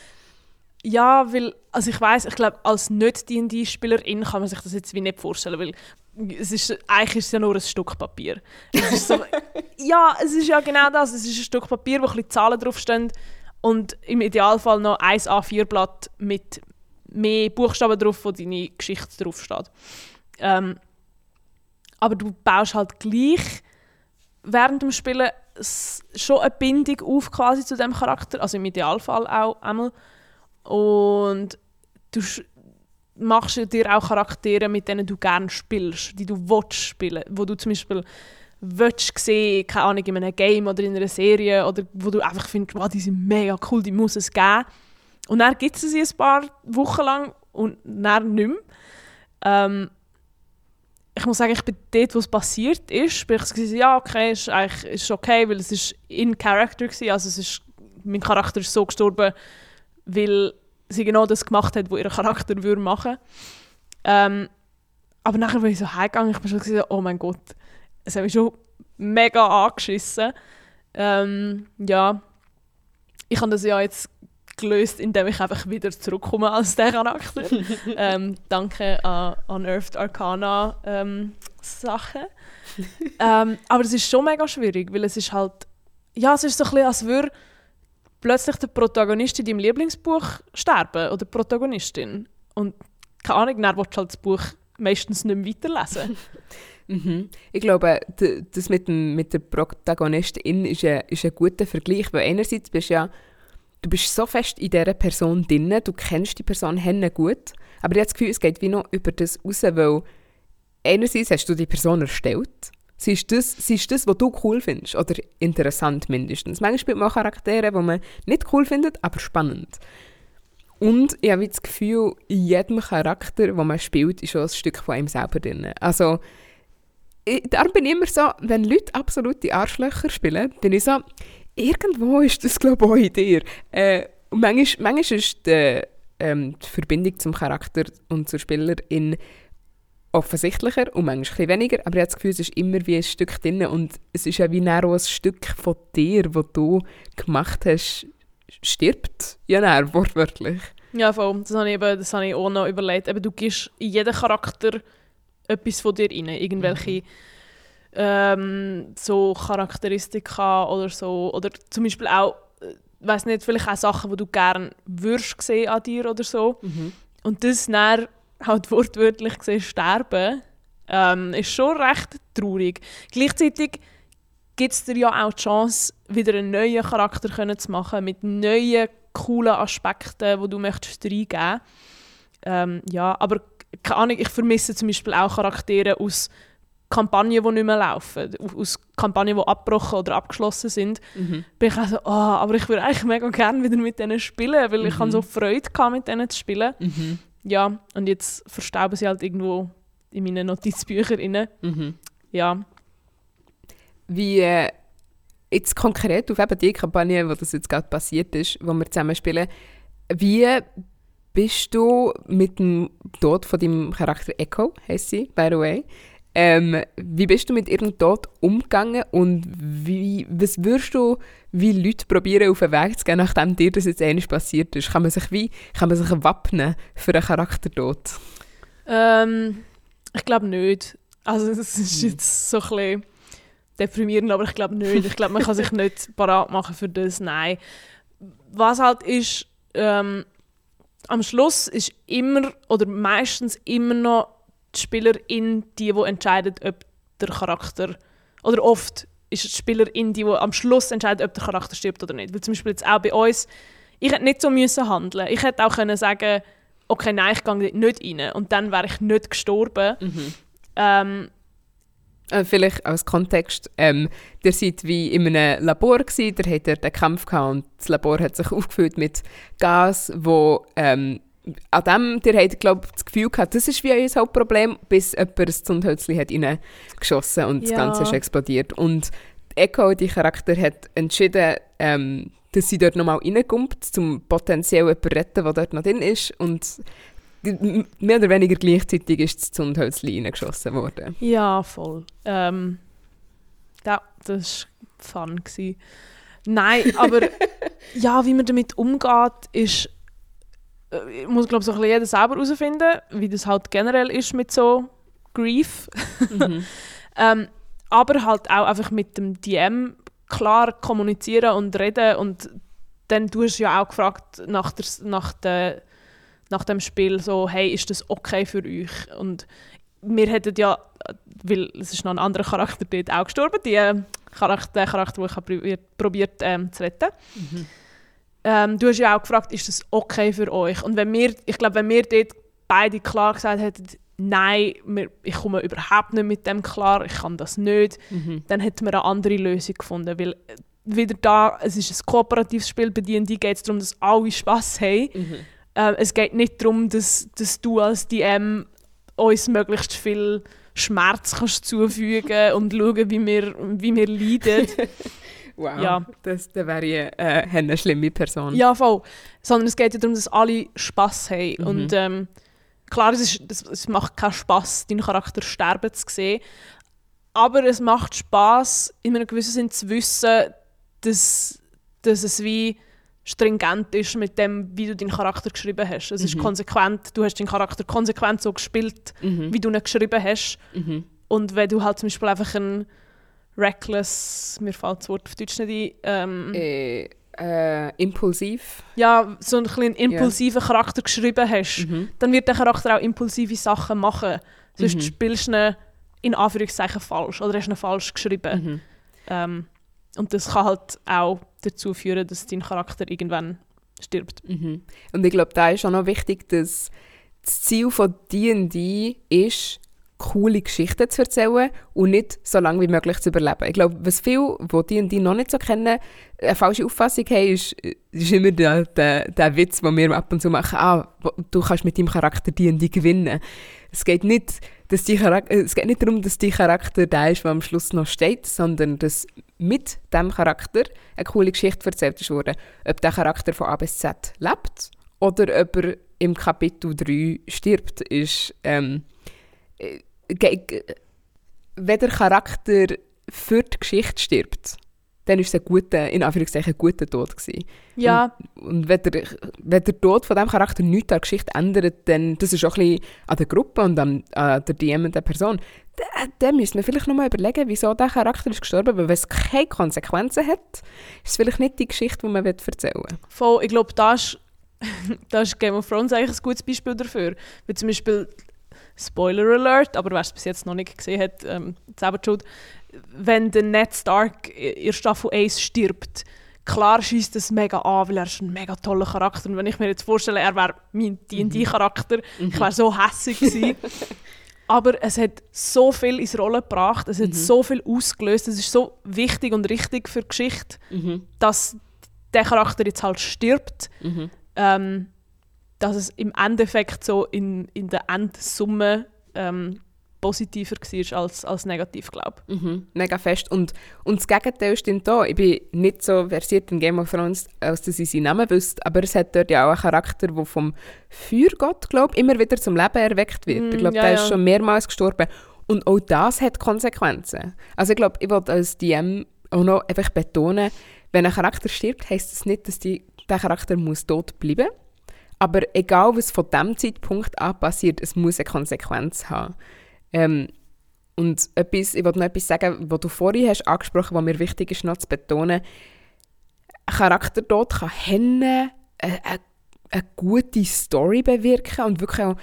[SPEAKER 2] ja, weil, also ich weiß, ich glaube, als nicht D&D-Spielerin kann man sich das jetzt wie nicht vorstellen, weil es ist, eigentlich ist es ja nur ein Stück Papier. Es so, ja, es ist ja genau das. Es ist ein Stück Papier, wo ein bisschen Zahlen draufstehen und im Idealfall noch ein A4-Blatt mit mehr Buchstaben drauf, wo deine Geschichte draufsteht. Ähm, aber du baust halt gleich während dem Spielen schon eine Bindung auf quasi zu dem Charakter, also im Idealfall auch einmal. Und du machst dir auch Charaktere, mit denen du gerne spielst, die du willst spielen, wo du zum Beispiel willst sehen, keine Ahnung, in einem Game oder in einer Serie oder wo du einfach findest, wow, die sind mega cool, die muss es geben. Und dann gibt es sie ein paar Wochen lang und dann nicht mehr. Ähm, ich muss sagen, ich bin dort, wo es passiert ist, bin ich gewesen, ja, okay, ist ist okay, weil es ist in Character war, also es ist, mein Charakter ist so gestorben, weil sie genau das gemacht hat, was ihr Charakter würde machen. Ähm, aber nachher bin ich so heimgegangen, ich bin schon gesagt, oh mein Gott, es hat mich schon mega angeschissen. Ähm, ja, ich habe das ja jetzt gelöst, indem ich einfach wieder zurückkomme als der Charakter. ähm, danke an Unearthed Arcana ähm, Sachen. ähm, aber es ist schon mega schwierig, weil es ist halt, ja, es ist so ein bisschen, als würde plötzlich der Protagonist in deinem Lieblingsbuch sterben oder die Protagonistin. Und keine Ahnung, dann willst du halt das Buch meistens nicht mehr weiterlesen.
[SPEAKER 1] Mhm. Ich glaube, das mit, dem, mit der Protagonistin ist ein, ist ein guter Vergleich, weil einerseits bist du ja, du bist so fest in dieser Person drin, du kennst die Person henne gut, aber ich habe das Gefühl, es geht wie noch über das raus, weil einerseits hast du die Person erstellt, sie ist das, sie ist das was du cool findest, oder interessant mindestens. Manchmal spielt man auch Charaktere, die man nicht cool findet, aber spannend. Und ich habe das Gefühl, in jedem Charakter, den man spielt, ist auch ein Stück von einem selber drin. Also, ich, darum bin ich immer so, wenn Leute absolute Arschlöcher spielen, bin ich so, irgendwo ist das, glaube ich, auch in dir. Äh, und manchmal, manchmal ist die, ähm, die Verbindung zum Charakter und zur Spielerin offensichtlicher und manchmal ein weniger, aber ich habe das Gefühl, es ist immer wie ein Stück drin und es ist ja wie auch ein Stück von dir, das du gemacht hast, stirbt. Ja, näher, wortwörtlich.
[SPEAKER 2] Ja, voll. Das habe ich, eben, das habe ich auch noch überlegt. Eben, du gibst in jeden Charakter etwas von dir rein. Irgendwelche ähm, so Charakteristika oder so. Oder zum Beispiel auch, äh, weiß nicht, vielleicht auch Sachen, die du gerne würdest sehen an dir oder so. Und das dann halt wortwörtlich gesehen sterben, ähm, ist schon recht traurig. Gleichzeitig gibt es dir ja auch die Chance, wieder einen neuen Charakter können zu machen, mit neuen, coolen Aspekten, die du möchtest reingeben ähm, Ja, aber keine Ahnung, ich vermisse zum Beispiel auch Charaktere aus Kampagnen, die nicht mehr laufen, aus Kampagnen, die abgebrochen oder abgeschlossen sind,
[SPEAKER 1] Mhm.
[SPEAKER 2] bin ich auch so, oh, aber ich würde eigentlich mega gerne wieder mit denen spielen, weil ich
[SPEAKER 1] Mhm.
[SPEAKER 2] habe so Freude gehabt, mit denen zu spielen.
[SPEAKER 1] Mhm.
[SPEAKER 2] Ja, und jetzt verstauben sie halt irgendwo in meinen Notizbüchern.
[SPEAKER 1] Mhm.
[SPEAKER 2] Ja,
[SPEAKER 1] Wie äh, jetzt konkret auf eben die Kampagne, wo das jetzt gerade passiert ist, wo wir zusammen spielen, wie bist du mit dem Tod von deinem Charakter Echo, heisst sie, by the way, ähm, wie bist du mit ihrem Tod umgegangen und wie, was würdest du wie Leute probieren auf den Weg zu gehen, nachdem dir das jetzt einmal passiert ist? Kann man sich wie, kann man sich wappnen für einen Charaktertod?
[SPEAKER 2] ähm, ich glaube nicht. Also es ist
[SPEAKER 1] Mhm.
[SPEAKER 2] jetzt so ein bisschen deprimierend, aber ich glaube nicht. Ich glaube, man kann sich nicht parat machen für das, nein. Was halt ist, ähm, am Schluss ist immer oder meistens immer noch die Spielerin die, die entscheidet, ob der Charakter oder oft ist die Spielerin die, die am Schluss entscheidet, ob der Charakter stirbt oder nicht. Weil zum Beispiel jetzt auch bei uns, ich hätte nicht so müssen handeln. Ich hätte auch können sagen, okay, nein, ich gehe nicht rein und dann wäre ich nicht gestorben. Ähm,
[SPEAKER 1] Äh, vielleicht als Kontext, ähm, ihr seid wie in einem Labor gewesen, der hat dort einen Kampf gehabt und das Labor hat sich aufgefüllt mit Gas, wo ähm, an dem, ihr habt, glaube das Gefühl gehabt, das ist wie euer Hauptproblem, bis jemand ein Zündhölzchen hat reingeschossen und das
[SPEAKER 2] Ja.
[SPEAKER 1] Ganze ist explodiert. Und Echo, die Charakter, hat entschieden, ähm, dass sie dort nochmal reinkommt, um potenziell jemanden zu retten, der dort noch drin ist. Und mehr oder weniger gleichzeitig ist das Zündhölzchen reingeschossen worden.
[SPEAKER 2] Ja, voll. Ähm, ja, das war fun. Gewesen. Nein, aber ja, wie man damit umgeht, ist, muss glaube so ein bisschen jeder selber herausfinden, wie das halt generell ist mit so Grief.
[SPEAKER 1] Mhm.
[SPEAKER 2] Ähm, aber halt auch einfach mit dem DM klar kommunizieren und reden und dann du hast ja auch gefragt nach, der, nach, der, nach dem Spiel so, hey, ist das okay für euch? Und wir hätten ja, weil es ist noch ein anderer Charakter dort auch gestorben, die, äh, Charakter, der Charakter, den ich probiert, probiert ähm, zu retten. Ähm, du hast ja auch gefragt, ist das okay für euch? Und wenn wir, ich glaube, wenn wir dort beide klar gesagt hätten, nein, wir, ich komme überhaupt nicht mit dem klar, ich kann das nicht,
[SPEAKER 1] Mhm.
[SPEAKER 2] dann hätten wir eine andere Lösung gefunden. Weil äh, wieder da, es ist ein kooperatives Spiel, bei D&D geht es darum, dass alle Spass haben.
[SPEAKER 1] Mhm.
[SPEAKER 2] Äh, es geht nicht darum, dass, dass du als DM uns möglichst viel Schmerz kannst zufügen und schauen, wie wir, wie wir leiden.
[SPEAKER 1] Wow,
[SPEAKER 2] Ja.
[SPEAKER 1] das, das wäre ich, äh, eine schlimme Person.
[SPEAKER 2] Ja, voll. Sondern es geht ja darum, dass alle Spass haben.
[SPEAKER 1] Mhm.
[SPEAKER 2] Und ähm, klar, es, ist, es, es macht keinen Spass, deinen Charakter sterben zu sehen. Aber es macht Spass, in einem gewissen Sinn zu wissen, dass, dass es wie stringent ist mit dem, wie du deinen Charakter geschrieben hast. Es ist
[SPEAKER 1] Mhm.
[SPEAKER 2] konsequent, du hast deinen Charakter konsequent so gespielt,
[SPEAKER 1] Mhm.
[SPEAKER 2] wie du ihn geschrieben hast.
[SPEAKER 1] Mhm.
[SPEAKER 2] Und wenn du halt zum Beispiel einfach ein reckless, mir fällt das Wort auf Deutsch nicht ein, ähm,
[SPEAKER 1] Äh, äh, impulsiv.
[SPEAKER 2] ja, so einen kleinen impulsiven Charakter geschrieben hast,
[SPEAKER 1] Mhm.
[SPEAKER 2] dann wird der Charakter auch impulsive Sachen machen. Sonst
[SPEAKER 1] Mhm.
[SPEAKER 2] spielst du ihn in Anführungszeichen falsch oder hast ihn falsch geschrieben.
[SPEAKER 1] Mhm.
[SPEAKER 2] Ähm, und das kann halt auch dazu führen, dass dein Charakter irgendwann stirbt.
[SPEAKER 1] Mhm. Und ich glaube, da ist auch noch wichtig, dass das Ziel von D&D ist, coole Geschichten zu erzählen und nicht so lange wie möglich zu überleben. Ich glaube, was viele, die D&D noch nicht so kennen, eine falsche Auffassung haben, ist, ist immer der, der, der Witz, den wir ab und zu machen, ah, du kannst mit deinem Charakter D&D gewinnen. Es geht nicht, dass die es geht nicht darum, dass die Charakter der ist, der am Schluss noch steht, sondern dass mit dem Charakter eine coole Geschichte erzählt worden. Ob der Charakter von A bis Z lebt oder ob er im Kapitel 3 stirbt, ist ähm, äh, wenn der Charakter für die Geschichte stirbt, dann ist es ein guter, in Anführungszeichen, guter Tod gewesen.
[SPEAKER 2] Ja,
[SPEAKER 1] Und wenn der, wenn der Tod von diesem Charakter nichts an der Geschichte ändert, dann das ist auch ein bisschen an der Gruppe und an, an der und der Person, dann, dann müssen wir vielleicht nochmal überlegen, wieso der Charakter ist gestorben, weil wenn es keine Konsequenzen hat, ist es vielleicht nicht die Geschichte, die man erzählen will.
[SPEAKER 2] voll. Ich glaube, da ist, da ist Game of Thrones eigentlich ein gutes Beispiel dafür. Wie zum Beispiel, Spoiler Alert, aber wer es bis jetzt noch nicht gesehen hat, ähm, selber schuld. Wenn der Ned Stark in Staffel 1 stirbt, klar schießt das mega an, weil er ist ein mega toller Charakter. Und wenn ich mir jetzt vorstelle, er wäre mein D&D-Charakter, ich wäre so hässlich gewesen. aber es hat so viel ins Rollen gebracht, es hat
[SPEAKER 1] Mhm.
[SPEAKER 2] so viel ausgelöst, es ist so wichtig und richtig für die Geschichte,
[SPEAKER 1] Mhm.
[SPEAKER 2] dass der Charakter jetzt halt stirbt,
[SPEAKER 1] Mhm.
[SPEAKER 2] ähm, dass es im Endeffekt so in, in der Endsumme ähm, positiver war als, als negativ, glaube
[SPEAKER 1] Mhm, mega fest. Und, und das Gegenteil stimmt auch. Ich bin nicht so versiert in Game of Thrones, als dass ich seinen Namen wüsste, aber es hat dort ja auch einen Charakter, der vom Feuergott, glaube immer wieder zum Leben erweckt wird.
[SPEAKER 2] Mm,
[SPEAKER 1] ich glaube,
[SPEAKER 2] ja,
[SPEAKER 1] der
[SPEAKER 2] ja.
[SPEAKER 1] ist schon mehrmals gestorben. Und auch das hat Konsequenzen. Also ich glaube, ich wollte als DM auch noch einfach betonen, wenn ein Charakter stirbt, heisst das nicht, dass die, der Charakter muss tot bleiben aber egal, was von diesem Zeitpunkt an passiert, es muss eine Konsequenz haben. Ähm, und etwas, ich wollte noch etwas sagen, was du vorhin hast angesprochen, was mir wichtig ist, noch zu betonen. Charaktertod kann Henne eine, eine, eine gute Story bewirken und wirklich auch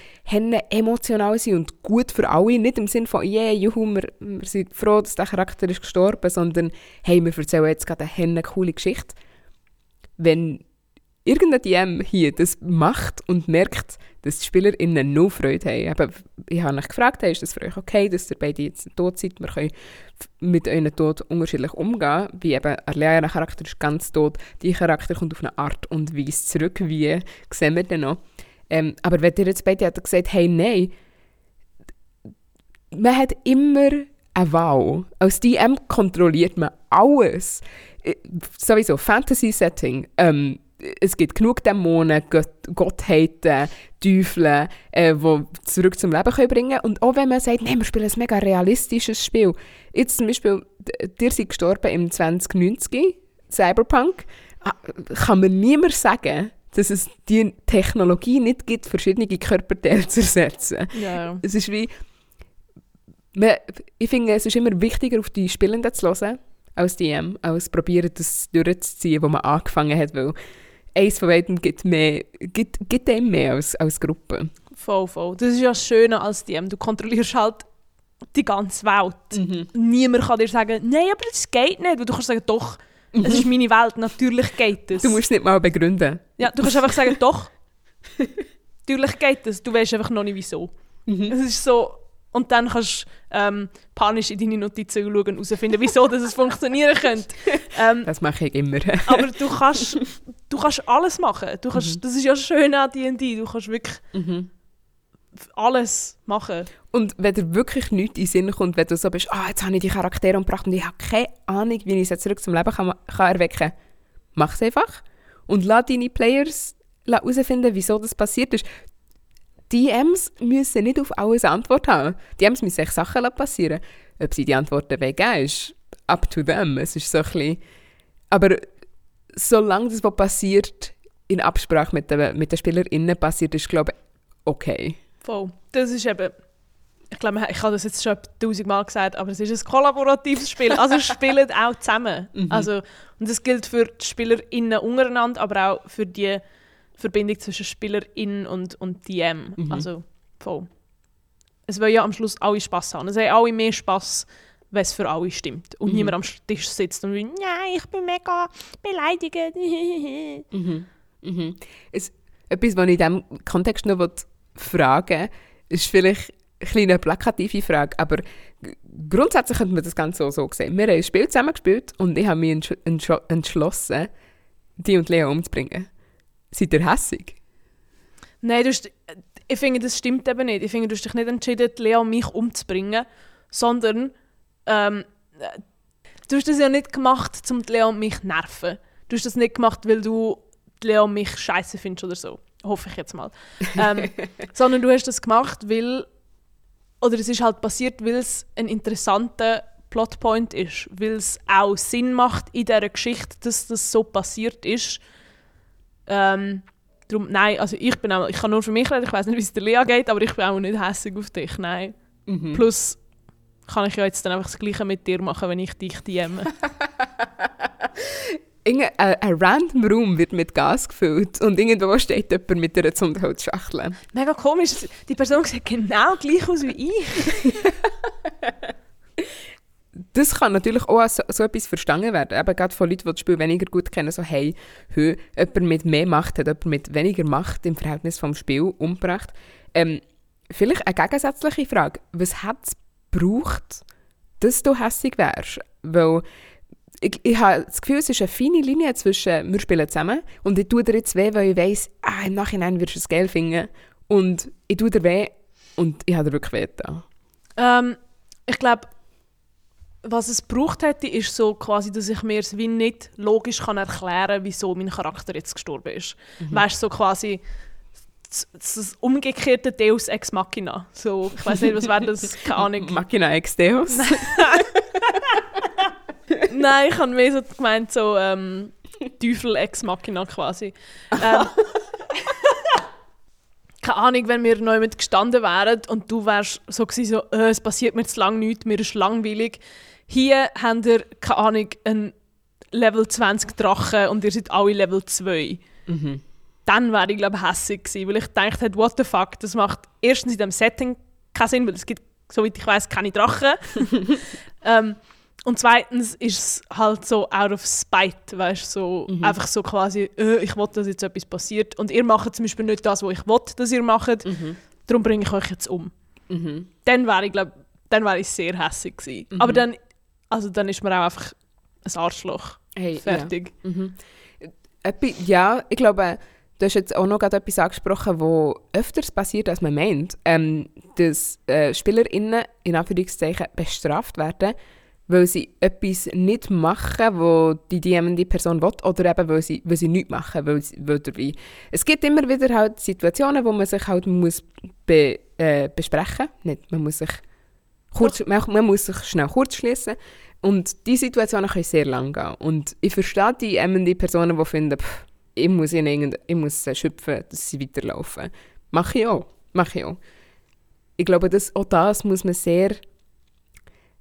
[SPEAKER 1] emotional sein und gut für alle. Nicht im Sinne von, yeah, juhu, wir, wir sind froh, dass der Charakter ist gestorben, sondern, hey, wir erzählen jetzt gerade eine coole Geschichte. Wenn irgendein DM hier das macht und merkt, dass die SpielerInnen noch Freude haben. Eben, ich habe euch gefragt, ist das für euch okay, dass ihr beide jetzt tot seid? Wir können mit euren Tod unterschiedlich umgehen. Wie eben, Arlea, ihr Charakter ist ganz tot, die Charakter kommt auf eine Art und Weise zurück, wie sehen wir dann noch. Ähm, aber wenn ihr jetzt beide hättet gesagt, hey, nein, man hat immer eine Wahl. Als DM kontrolliert man alles. Äh, Sowieso, Fantasy-Setting. Ähm, es gibt genug Dämonen, Gott Gottheiten, Teufel, äh, die zurück zum Leben können bringen Und auch wenn man sagt, nein, wir spielen ein mega realistisches Spiel. Jetzt zum Beispiel, dir seid gestorben im 2090, Cyberpunk, ah, kann mir niemand sagen, dass es die Technologie nicht gibt, verschiedene Körperteile zu ersetzen.
[SPEAKER 2] Ja.
[SPEAKER 1] Es ist wie... Man, ich finde, es ist immer wichtiger, auf die Spielenden zu hören, als DM, als probieren, das durchzuziehen, wo man angefangen hat, weil eins von beiden gibt, mehr, gibt, gibt dem mehr als, als Gruppe.
[SPEAKER 2] Voll, voll. Das ist ja das Schöne als DM. Du kontrollierst halt die ganze Welt.
[SPEAKER 1] Mhm.
[SPEAKER 2] Niemand kann dir sagen, nein, aber das geht nicht. Weil du kannst sagen, doch, es ist meine Welt, natürlich geht es.
[SPEAKER 1] Du musst es nicht mal begründen.
[SPEAKER 2] ja, du kannst einfach sagen, doch, natürlich geht es. Du weißt einfach noch nicht, wieso.
[SPEAKER 1] Mhm.
[SPEAKER 2] Es ist so... Und dann kannst du ähm, panisch in deine Notizen schauen und herausfinden, wieso dass es funktionieren könnte. Ähm,
[SPEAKER 1] Das mache ich immer.
[SPEAKER 2] aber du kannst, du kannst alles machen. Du kannst, Das ist ja schön an D&D. Du kannst wirklich
[SPEAKER 1] Mhm.
[SPEAKER 2] alles machen.
[SPEAKER 1] Und wenn dir wirklich nichts in den Sinn kommt, wenn du so bist, ah, jetzt habe ich die Charaktere umgebracht und ich habe keine Ahnung, wie ich sie zurück zum Leben kann, kann erwecken kann, mach es einfach. Und lass deine Players herausfinden, wieso das passiert ist. DMs müssen nicht auf alles Antwort haben. DMs müssen sich Sachen lassen passieren. Ob sie die Antworten wollen geben, ist up to them. Es ist so ein bisschen... Aber solange das, was passiert, in Absprache mit den, mit den SpielerInnen passiert, ist, glaube ich, okay.
[SPEAKER 2] Voll. Das ist eben... Ich glaube, ich habe das jetzt schon tausendmal gesagt, aber es ist ein kollaboratives Spiel. Also spielen auch zusammen.
[SPEAKER 1] Mhm.
[SPEAKER 2] Also, und das gilt für die SpielerInnen untereinander, aber auch für die Verbindung zwischen SpielerInnen und, und DM.
[SPEAKER 1] Mhm.
[SPEAKER 2] Also voll. Es wollen ja am Schluss alle Spass haben. Es haben alle mehr Spass, wenn es für alle stimmt. Und
[SPEAKER 1] Mhm.
[SPEAKER 2] niemand am Tisch sitzt und wie, nein, ich bin mega beleidigt.
[SPEAKER 1] Mhm. Mhm. Es, etwas, was ich in diesem Kontext noch fragen will, ist vielleicht eine kleine plakative Frage, aber grundsätzlich könnte man das Ganze auch so sehen. Wir haben ein Spiel zusammen gespielt und ich habe mich entsch entsch entschlossen, die und Lea umzubringen. Seid ihr hässig?
[SPEAKER 2] Nein, du hast, ich finde, das stimmt eben nicht. Ich finde, du hast dich nicht entschieden, Lea und mich umzubringen, sondern ähm, äh, du hast das ja nicht gemacht, um Lea und mich zu nerven. Du hast das nicht gemacht, weil du Lea und mich scheiße findest oder so. Hoffe ich jetzt mal. Ähm, sondern du hast das gemacht, weil oder es ist halt passiert, weil es ein interessanter Plotpoint ist, weil es auch Sinn macht in dieser Geschichte, dass das so passiert ist. Ähm, darum, nein, also ich bin auch, ich kann nur für mich reden, ich weiß nicht, wie es der Lea geht, aber ich bin auch nicht hässig auf dich, nein.
[SPEAKER 1] Mhm.
[SPEAKER 2] Plus kann ich ja jetzt dann einfach das Gleiche mit dir machen, wenn ich dich DM.
[SPEAKER 1] Irgendein ein, ein random Raum wird mit Gas gefüllt und irgendwo steht jemand mit einer Zündholzschachtel.
[SPEAKER 2] Mega komisch, die Person sieht genau gleich aus wie ich.
[SPEAKER 1] das kann natürlich auch als so, so etwas verstanden werden. Eben gerade von Leuten, die das Spiel weniger gut kennen, so hey, hö, jemand mit mehr Macht hat jemand mit weniger Macht im Verhältnis vom Spiel umgebracht. Ähm, vielleicht eine gegensätzliche Frage. Was hat es gebraucht, dass du hässig wärst? Weil ich, ich habe das Gefühl, es ist eine feine Linie zwischen wir spielen zusammen und ich tue dir jetzt weh, weil ich weiss, ah, im Nachhinein wirst du es geil finden und ich tue dir weh und ich habe dir wirklich weh getan.
[SPEAKER 2] Ähm, ich glaube, was es braucht hätte, ist so quasi, dass ich mir es wie nicht logisch kann erklären kann, wieso mein Charakter jetzt gestorben ist. Mhm. Weißt du, so quasi das, das umgekehrte Deus Ex Machina. So, ich weiß nicht, was wäre das? Keine Ahnung.
[SPEAKER 1] Machina Ex Deus?
[SPEAKER 2] Nein, ich habe mehr so gemeint, so ähm, Teufel Ex Machina quasi. Ähm, keine Ahnung, wenn wir neu mit gestanden wären und du wärst so gewesen, so, äh, es passiert mir zu lange nichts, mir ist langweilig. Hier habt ihr, keine Ahnung, einen Level 20 Drachen und ihr seid alle Level 2. Mhm. Dann wäre ich, glaube ich, hässlich gewesen, weil ich dachte, what the fuck, das macht erstens in diesem Setting keinen Sinn, weil es gibt, soweit ich weiß, keine Drachen. ähm, und zweitens ist es halt so out of spite, weißt so mhm. einfach so quasi, äh, ich will, dass jetzt etwas passiert und ihr macht zum Beispiel nicht das, was ich will, dass ihr macht, mhm. darum bringe ich euch jetzt um. Mhm. Dann wäre ich, glaube dann wäre ich sehr hässlich gewesen. Mhm. Aber dann, also dann ist man auch einfach ein Arschloch. Hey, Fertig.
[SPEAKER 1] Ja. Mhm. ja, ich glaube, du hast jetzt auch noch gerade etwas angesprochen, wo öfters passiert, als man meint, ähm, dass äh, SpielerInnen in Anführungszeichen bestraft werden, weil sie etwas nicht machen, wo die die Person will, oder eben weil sie, weil sie nichts machen, weil, sie, weil wie. Es gibt immer wieder halt Situationen, wo man sich halt muss be, äh, besprechen muss. man muss sich kurz, man, man, muss sich schnell kurz schließen und diese Situationen können sehr lang gehen. Und ich verstehe die die Personen, die finden, pff, ich muss ihnen ich muss sie schöpfen, dass sie weiterlaufen. Mache ich auch. Mache ich auch. Ich glaube, dass auch das muss man sehr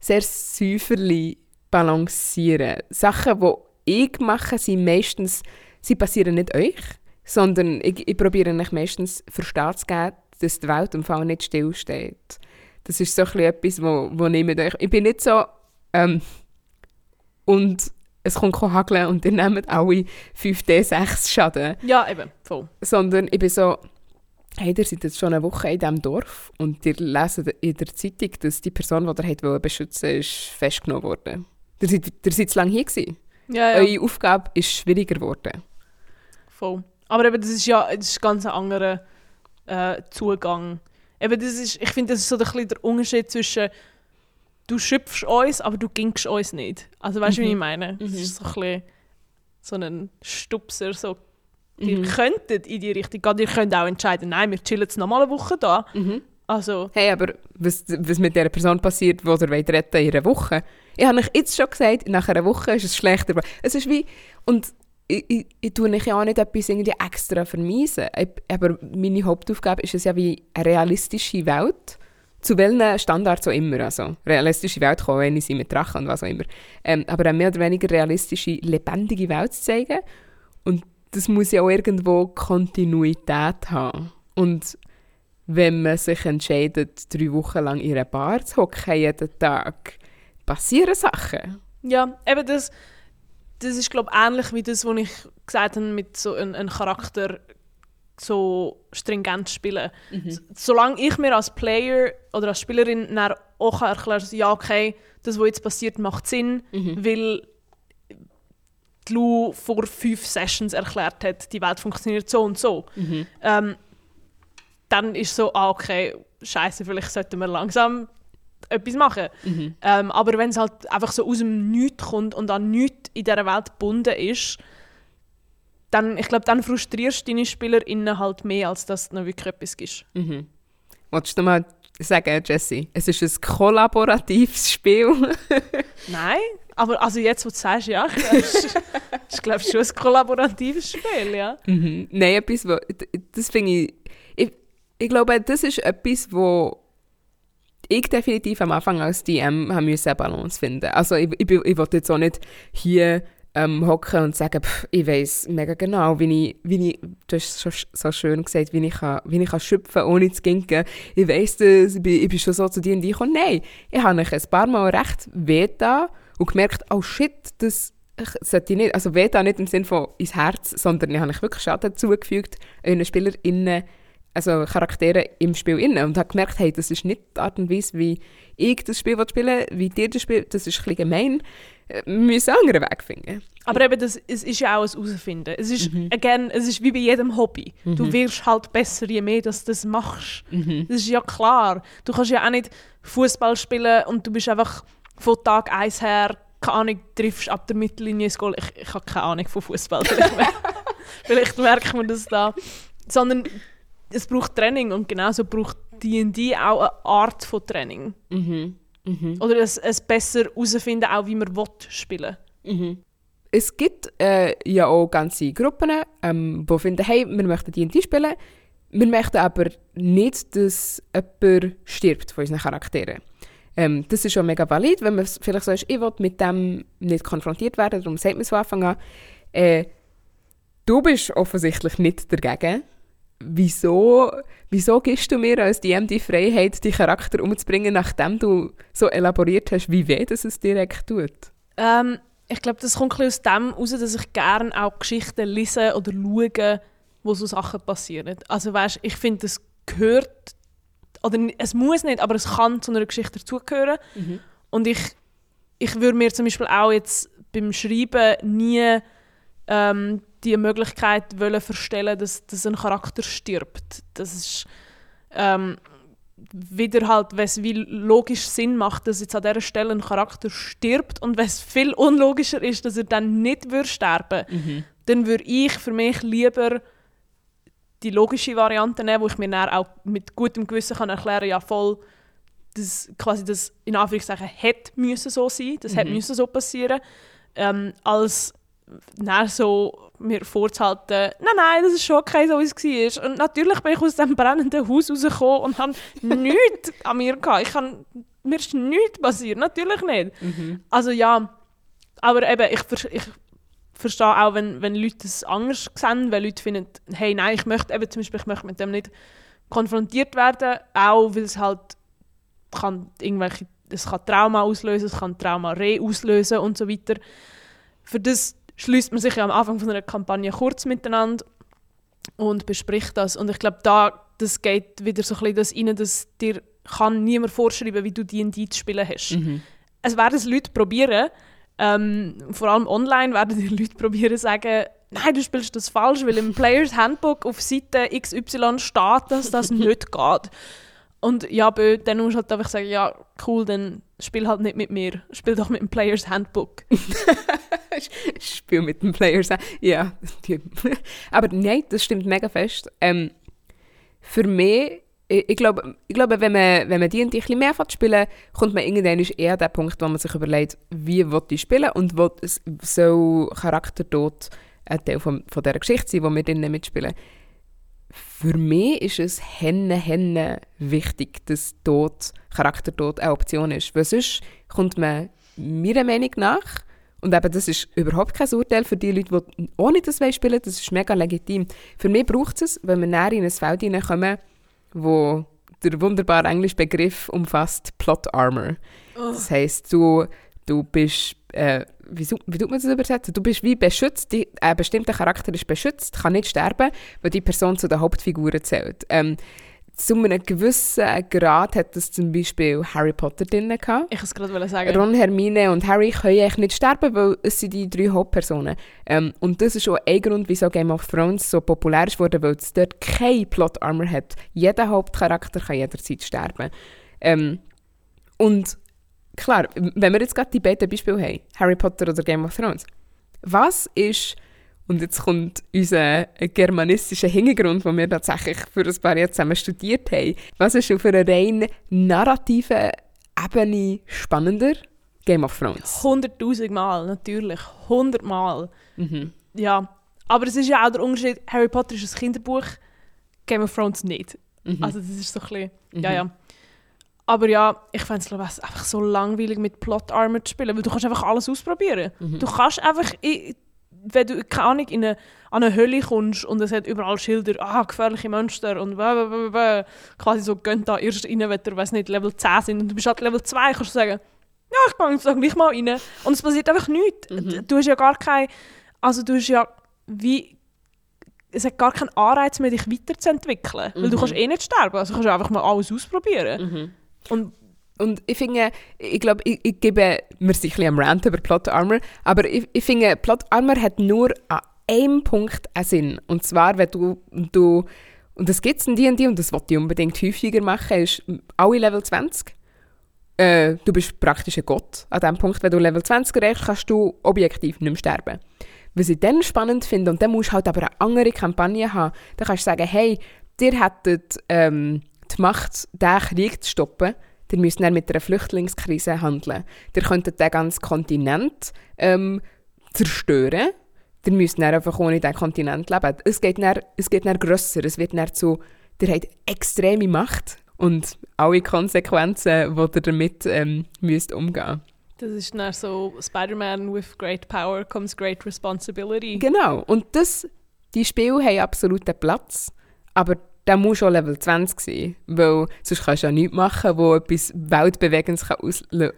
[SPEAKER 1] sehr säuferlich balancieren. Sachen, die ich mache, sind meistens, sie passieren nicht euch, sondern ich, ich probiere euch meistens verstehen zu geben, dass die Welt im Fall nicht stillsteht. Das ist so etwas, wo, wo ich mit euch... Ich bin nicht so... Ähm, und es kommt hageln und ihr nehmt alle 5D6 Schaden.
[SPEAKER 2] Ja, eben, voll.
[SPEAKER 1] Sondern ich bin so hey, ihr seid jetzt schon eine Woche in diesem Dorf und ihr lest in der Zeitung, dass die Person, die ihr wollt beschützen ist festgenommen worden. Ihr seid, ihr seid zu lange hier gewesen. Ja, ja. Eure Aufgabe ist schwieriger geworden.
[SPEAKER 2] Voll. Aber eben, das ist ja das ist ganz ein anderer äh, Zugang. Eben, das ist, ich finde, das ist so ein der Unterschied zwischen du schöpfst uns, aber du gingst uns nicht. Also weißt du, mhm. wie ich meine? Das mhm. ist so ein bisschen so ein Stupser, so Ihr mhm. könntet in die Richtung gehen. Ihr könnt auch entscheiden, nein, wir chillen jetzt noch mal eine Woche da. Mhm. Also.
[SPEAKER 1] Hey, aber was, was mit der Person passiert, die ihr wollt retten in einer Woche? Ich habe euch jetzt schon gesagt, nach einer Woche ist es schlechter. Es ist wie... Und ich, ich, ich tue ja auch nicht etwas irgendwie extra vermeisen. aber meine Hauptaufgabe ist es ja wie eine realistische Welt zu welchen Standards auch immer. Also, realistische Welt kann auch sein mit Drachen und was auch immer. Ähm, aber eine mehr oder weniger realistische, lebendige Welt zu zeigen. Und das muss ja auch irgendwo Kontinuität haben. Und wenn man sich entscheidet, drei Wochen lang in einer Bar zu hocken, jeden Tag, passieren Sachen.
[SPEAKER 2] Ja, eben das, das ist, glaube ich, ähnlich wie das, was ich gesagt habe, mit so einem, einem Charakter so stringent spielen. Mhm. Solange ich mir als Player oder als Spielerin auch erklären kann, ja, okay, das, was jetzt passiert, macht Sinn, mhm. weil Lou vor fünf Sessions erklärt hat, die Welt funktioniert so und so. Mhm. Ähm, dann ist so, ah, okay, scheiße, vielleicht sollten wir langsam etwas machen. Mhm. Ähm, aber wenn es halt einfach so aus dem Nichts kommt und an nichts in dieser Welt gebunden ist, dann, ich glaube, dann frustrierst du deine SpielerInnen halt mehr, als dass es noch wirklich etwas ist.
[SPEAKER 1] Mhm. Wolltest du mal sagen, Jesse, es ist ein kollaboratives Spiel?
[SPEAKER 2] Nein, aber also jetzt, wo du sagst, ja, ist, glaube ich, schon ein kollaboratives Spiel, ja.
[SPEAKER 1] Mhm. Nein, etwas, wo, das finde ich, ich, ich glaube, das ist etwas, wo ich definitiv am Anfang als DM haben müssen eine Balance finden. Also ich, ich, ich wollte jetzt auch nicht hier ähm, hocken und sagen, pff, ich weiß mega genau, wie ich, wie ich, du hast so, so schön gesagt, wie ich, kann, wie ich kann schöpfen ohne zu ginken. Ich weiß das, ich bin, ich bin schon so zu dir und ich komme. Nein, ich habe ein paar Mal recht weh da und gemerkt, oh shit, das sollte ich nicht, also weh da nicht im Sinne von ins Herz, sondern ich habe wirklich Schaden zugefügt, euren SpielerInnen also Charaktere im Spiel inne und habe gemerkt, hey, das ist nicht die Art und Weise, wie ich das Spiel spielen will, wie dir das Spiel, das ist ein bisschen gemein. Äh, Wir müssen einen anderen Weg finden.
[SPEAKER 2] Aber eben, das, es ist ja auch ein Herausfinden. Es ist, again, es ist wie bei jedem Hobby. Du wirst halt besser, je mehr dass du das machst. Das ist ja klar. Du kannst ja auch nicht Fußball spielen und du bist einfach von Tag 1 her, keine Ahnung, triffst ab der Mittellinie ins Goal. Ich, ich habe keine Ahnung von Fußball. Vielleicht, vielleicht merkt man das da. Sondern es braucht Training und genauso braucht D&D auch eine Art von Training. Oder ein, ein besser herausfinden, auch wie man will spielen
[SPEAKER 1] Es gibt äh, ja auch ganze Gruppen, ähm, die finden, hey, wir möchten D&D spielen, wir möchten aber nicht, dass jemand stirbt von unseren Charakteren. Ähm, das ist schon mega valid, wenn man vielleicht so ist, ich will mit dem nicht konfrontiert werden, darum sagt man es von Anfang an. Äh, du bist offensichtlich nicht dagegen. Wieso, wieso gibst du mir als DM die Freiheit, die Charakter umzubringen, nachdem du so elaboriert hast, wie weh das es direkt tut?
[SPEAKER 2] Ähm, ich glaube, das kommt ein aus dem heraus, dass ich gerne auch Geschichten lese oder schaue, wo so Sachen passieren. Also weißt, ich finde, es gehört, oder es muss nicht, aber es kann zu einer Geschichte dazugehören. Und ich, ich würde mir zum Beispiel auch jetzt beim Schreiben nie ähm, die Möglichkeit wollen verstellen, dass, dass ein Charakter stirbt. Das ist ähm, wieder halt, es wie logisch Sinn macht, dass jetzt an dieser Stelle ein Charakter stirbt und es viel unlogischer ist, dass er dann nicht würde sterben, dann würde ich für mich lieber die logische Variante nehmen, wo ich mir dann auch mit gutem Gewissen kann erklären, ja voll, das quasi das in Anführungszeichen hätte müssen so sein, das hätte müssen so passieren, ähm, als dann so mir vorzuhalten, nein, nein, das ist schon okay, so wie es war. Und natürlich bin ich aus dem brennenden Haus rausgekommen und habe nichts an mir gehabt. Ich kann, mir ist nichts passiert, natürlich nicht. Also ja, aber eben, ich, ich verstehe auch, wenn, wenn Leute es anders sehen, weil Leute finden, hey, nein, ich möchte eben zum Beispiel, ich möchte mit dem nicht konfrontiert werden, auch weil es halt kann irgendwelche, es kann Trauma auslösen, es kann Trauma re auslösen und so weiter. Für das schließt man sich ja am Anfang von einer Kampagne kurz miteinander und bespricht das. Und ich glaube, da das geht wieder so ein bisschen das rein, dass dir kann niemand vorschreiben, wie du D&D zu spielen hast. Es werden es Leute probieren, ähm, vor allem online werden die Leute probieren sagen, nein, du spielst das falsch, weil im Players Handbook auf Seite XY steht, dass das nicht geht. Und ja, bö, dann musst du halt einfach sagen, ja, cool, dann spiel halt nicht mit mir, spiel doch mit dem Players Handbook.
[SPEAKER 1] Spiel mit den Players. Ja, die- aber nein, das stimmt mega fest. Ähm, für mich, ich, ich, glaube, ich glaube, wenn man, wenn man die ein bisschen mehr spielen, kommt man irgendwann eher an den Punkt, wo man sich überlegt, wie will ich spielen und es soll Charaktertod ein Teil von, von dieser Geschichte sein, die wir drinnen mitspielen. Für mich ist es henne, henne wichtig, dass Tod, Charaktertod eine Option ist. Weil sonst kommt man meiner Meinung nach und eben, das ist überhaupt kein Urteil für die Leute, die ohne das spielen das ist mega legitim. Für mich braucht es, wenn wir näher in ein Feld hineinkommen, wo der wunderbare englische Begriff umfasst Plot Armor. Das heisst, du, du bist, äh, wie, wie tut man das übersetzen? Du bist wie beschützt, die, ein bestimmter Charakter ist beschützt, kann nicht sterben, weil die Person zu den Hauptfiguren zählt. Ähm, zu einem gewissen Grad hat das zum Beispiel Harry Potter drin gehabt.
[SPEAKER 2] Ich es gerade sagen.
[SPEAKER 1] Ron, Hermine und Harry können eigentlich nicht sterben, weil es sind die drei Hauptpersonen. Ähm, und das ist auch ein Grund, wieso Game of Thrones so populär ist worden, weil es dort keine Plot Armor hat. Jeder Hauptcharakter kann jederzeit sterben. Ähm, und klar, wenn wir jetzt gerade die beiden Beispiele haben, Harry Potter oder Game of Thrones, was ist, und jetzt kommt unser germanistischer Hintergrund, den wir tatsächlich für ein paar Jahre zusammen studiert haben, was ist auf einer rein narrativen Ebene spannender? Game of Thrones.
[SPEAKER 2] 100'000 Mal, natürlich. 100 Mal.
[SPEAKER 1] Mhm.
[SPEAKER 2] Ja. Aber es ist ja auch der Unterschied, Harry Potter ist ein Kinderbuch, Game of Thrones nicht.
[SPEAKER 1] Mhm.
[SPEAKER 2] Also das ist so ein bisschen, ja, ja. Aber ja, ich fände es einfach so langweilig mit Plot Armor zu spielen, weil du kannst einfach alles ausprobieren.
[SPEAKER 1] Mhm.
[SPEAKER 2] Du kannst einfach, i- wenn du, keine Ahnung, in eine, an eine Hölle kommst und es hat überall Schilder, ah, gefährliche Monster und bäh, quasi so, gönnt da erst rein, wenn ihr, weiss nicht, Level 10 sind und du bist halt Level 2, kannst du sagen, ja, ich gehe jetzt doch gleich mal rein. Und es passiert einfach nichts.
[SPEAKER 1] Mhm.
[SPEAKER 2] Du hast ja gar kein, also du hast ja wie es hat gar keinen Anreiz mehr, dich weiterzuentwickeln. Weil du
[SPEAKER 1] Mhm.
[SPEAKER 2] kannst eh nicht sterben, also kannst du einfach mal alles ausprobieren. Und
[SPEAKER 1] Und ich finde, ich glaube, ich, ich gebe mir sicher ein am Rant über Plot Armor, aber ich, ich finde, Plot Armor hat nur an einem Punkt einen Sinn. Und zwar, wenn du, du und das gibt es in D&D und das wollte ich unbedingt häufiger machen, ist alle Level 20. Äh, du bist praktisch ein Gott an dem Punkt. Wenn du Level 20 erreichst, kannst du objektiv nicht mehr sterben. Was ich dann spannend finde, und dann musst du halt aber eine andere Kampagne haben, dann kannst du sagen, hey, ihr hättet ähm, die Macht, diesen Krieg zu stoppen, ihr müsst dann mit einer Flüchtlingskrise handeln. Ihr könntet den ganzen Kontinent ähm, zerstören. Ihr müsst dann einfach ohne diesen Kontinent leben. Es geht dann, es geht dann grösser, es wird dann zu, ihr habt extreme Macht und alle Konsequenzen, die ihr damit ähm, müsst umgehen
[SPEAKER 2] das ist dann so Spider-Man with great power comes great responsibility.
[SPEAKER 1] Genau. Und das, die Spiele haben absoluten Platz, aber der muss schon Level 20 sein, weil sonst kannst du ja nichts machen, wo etwas Weltbewegendes kann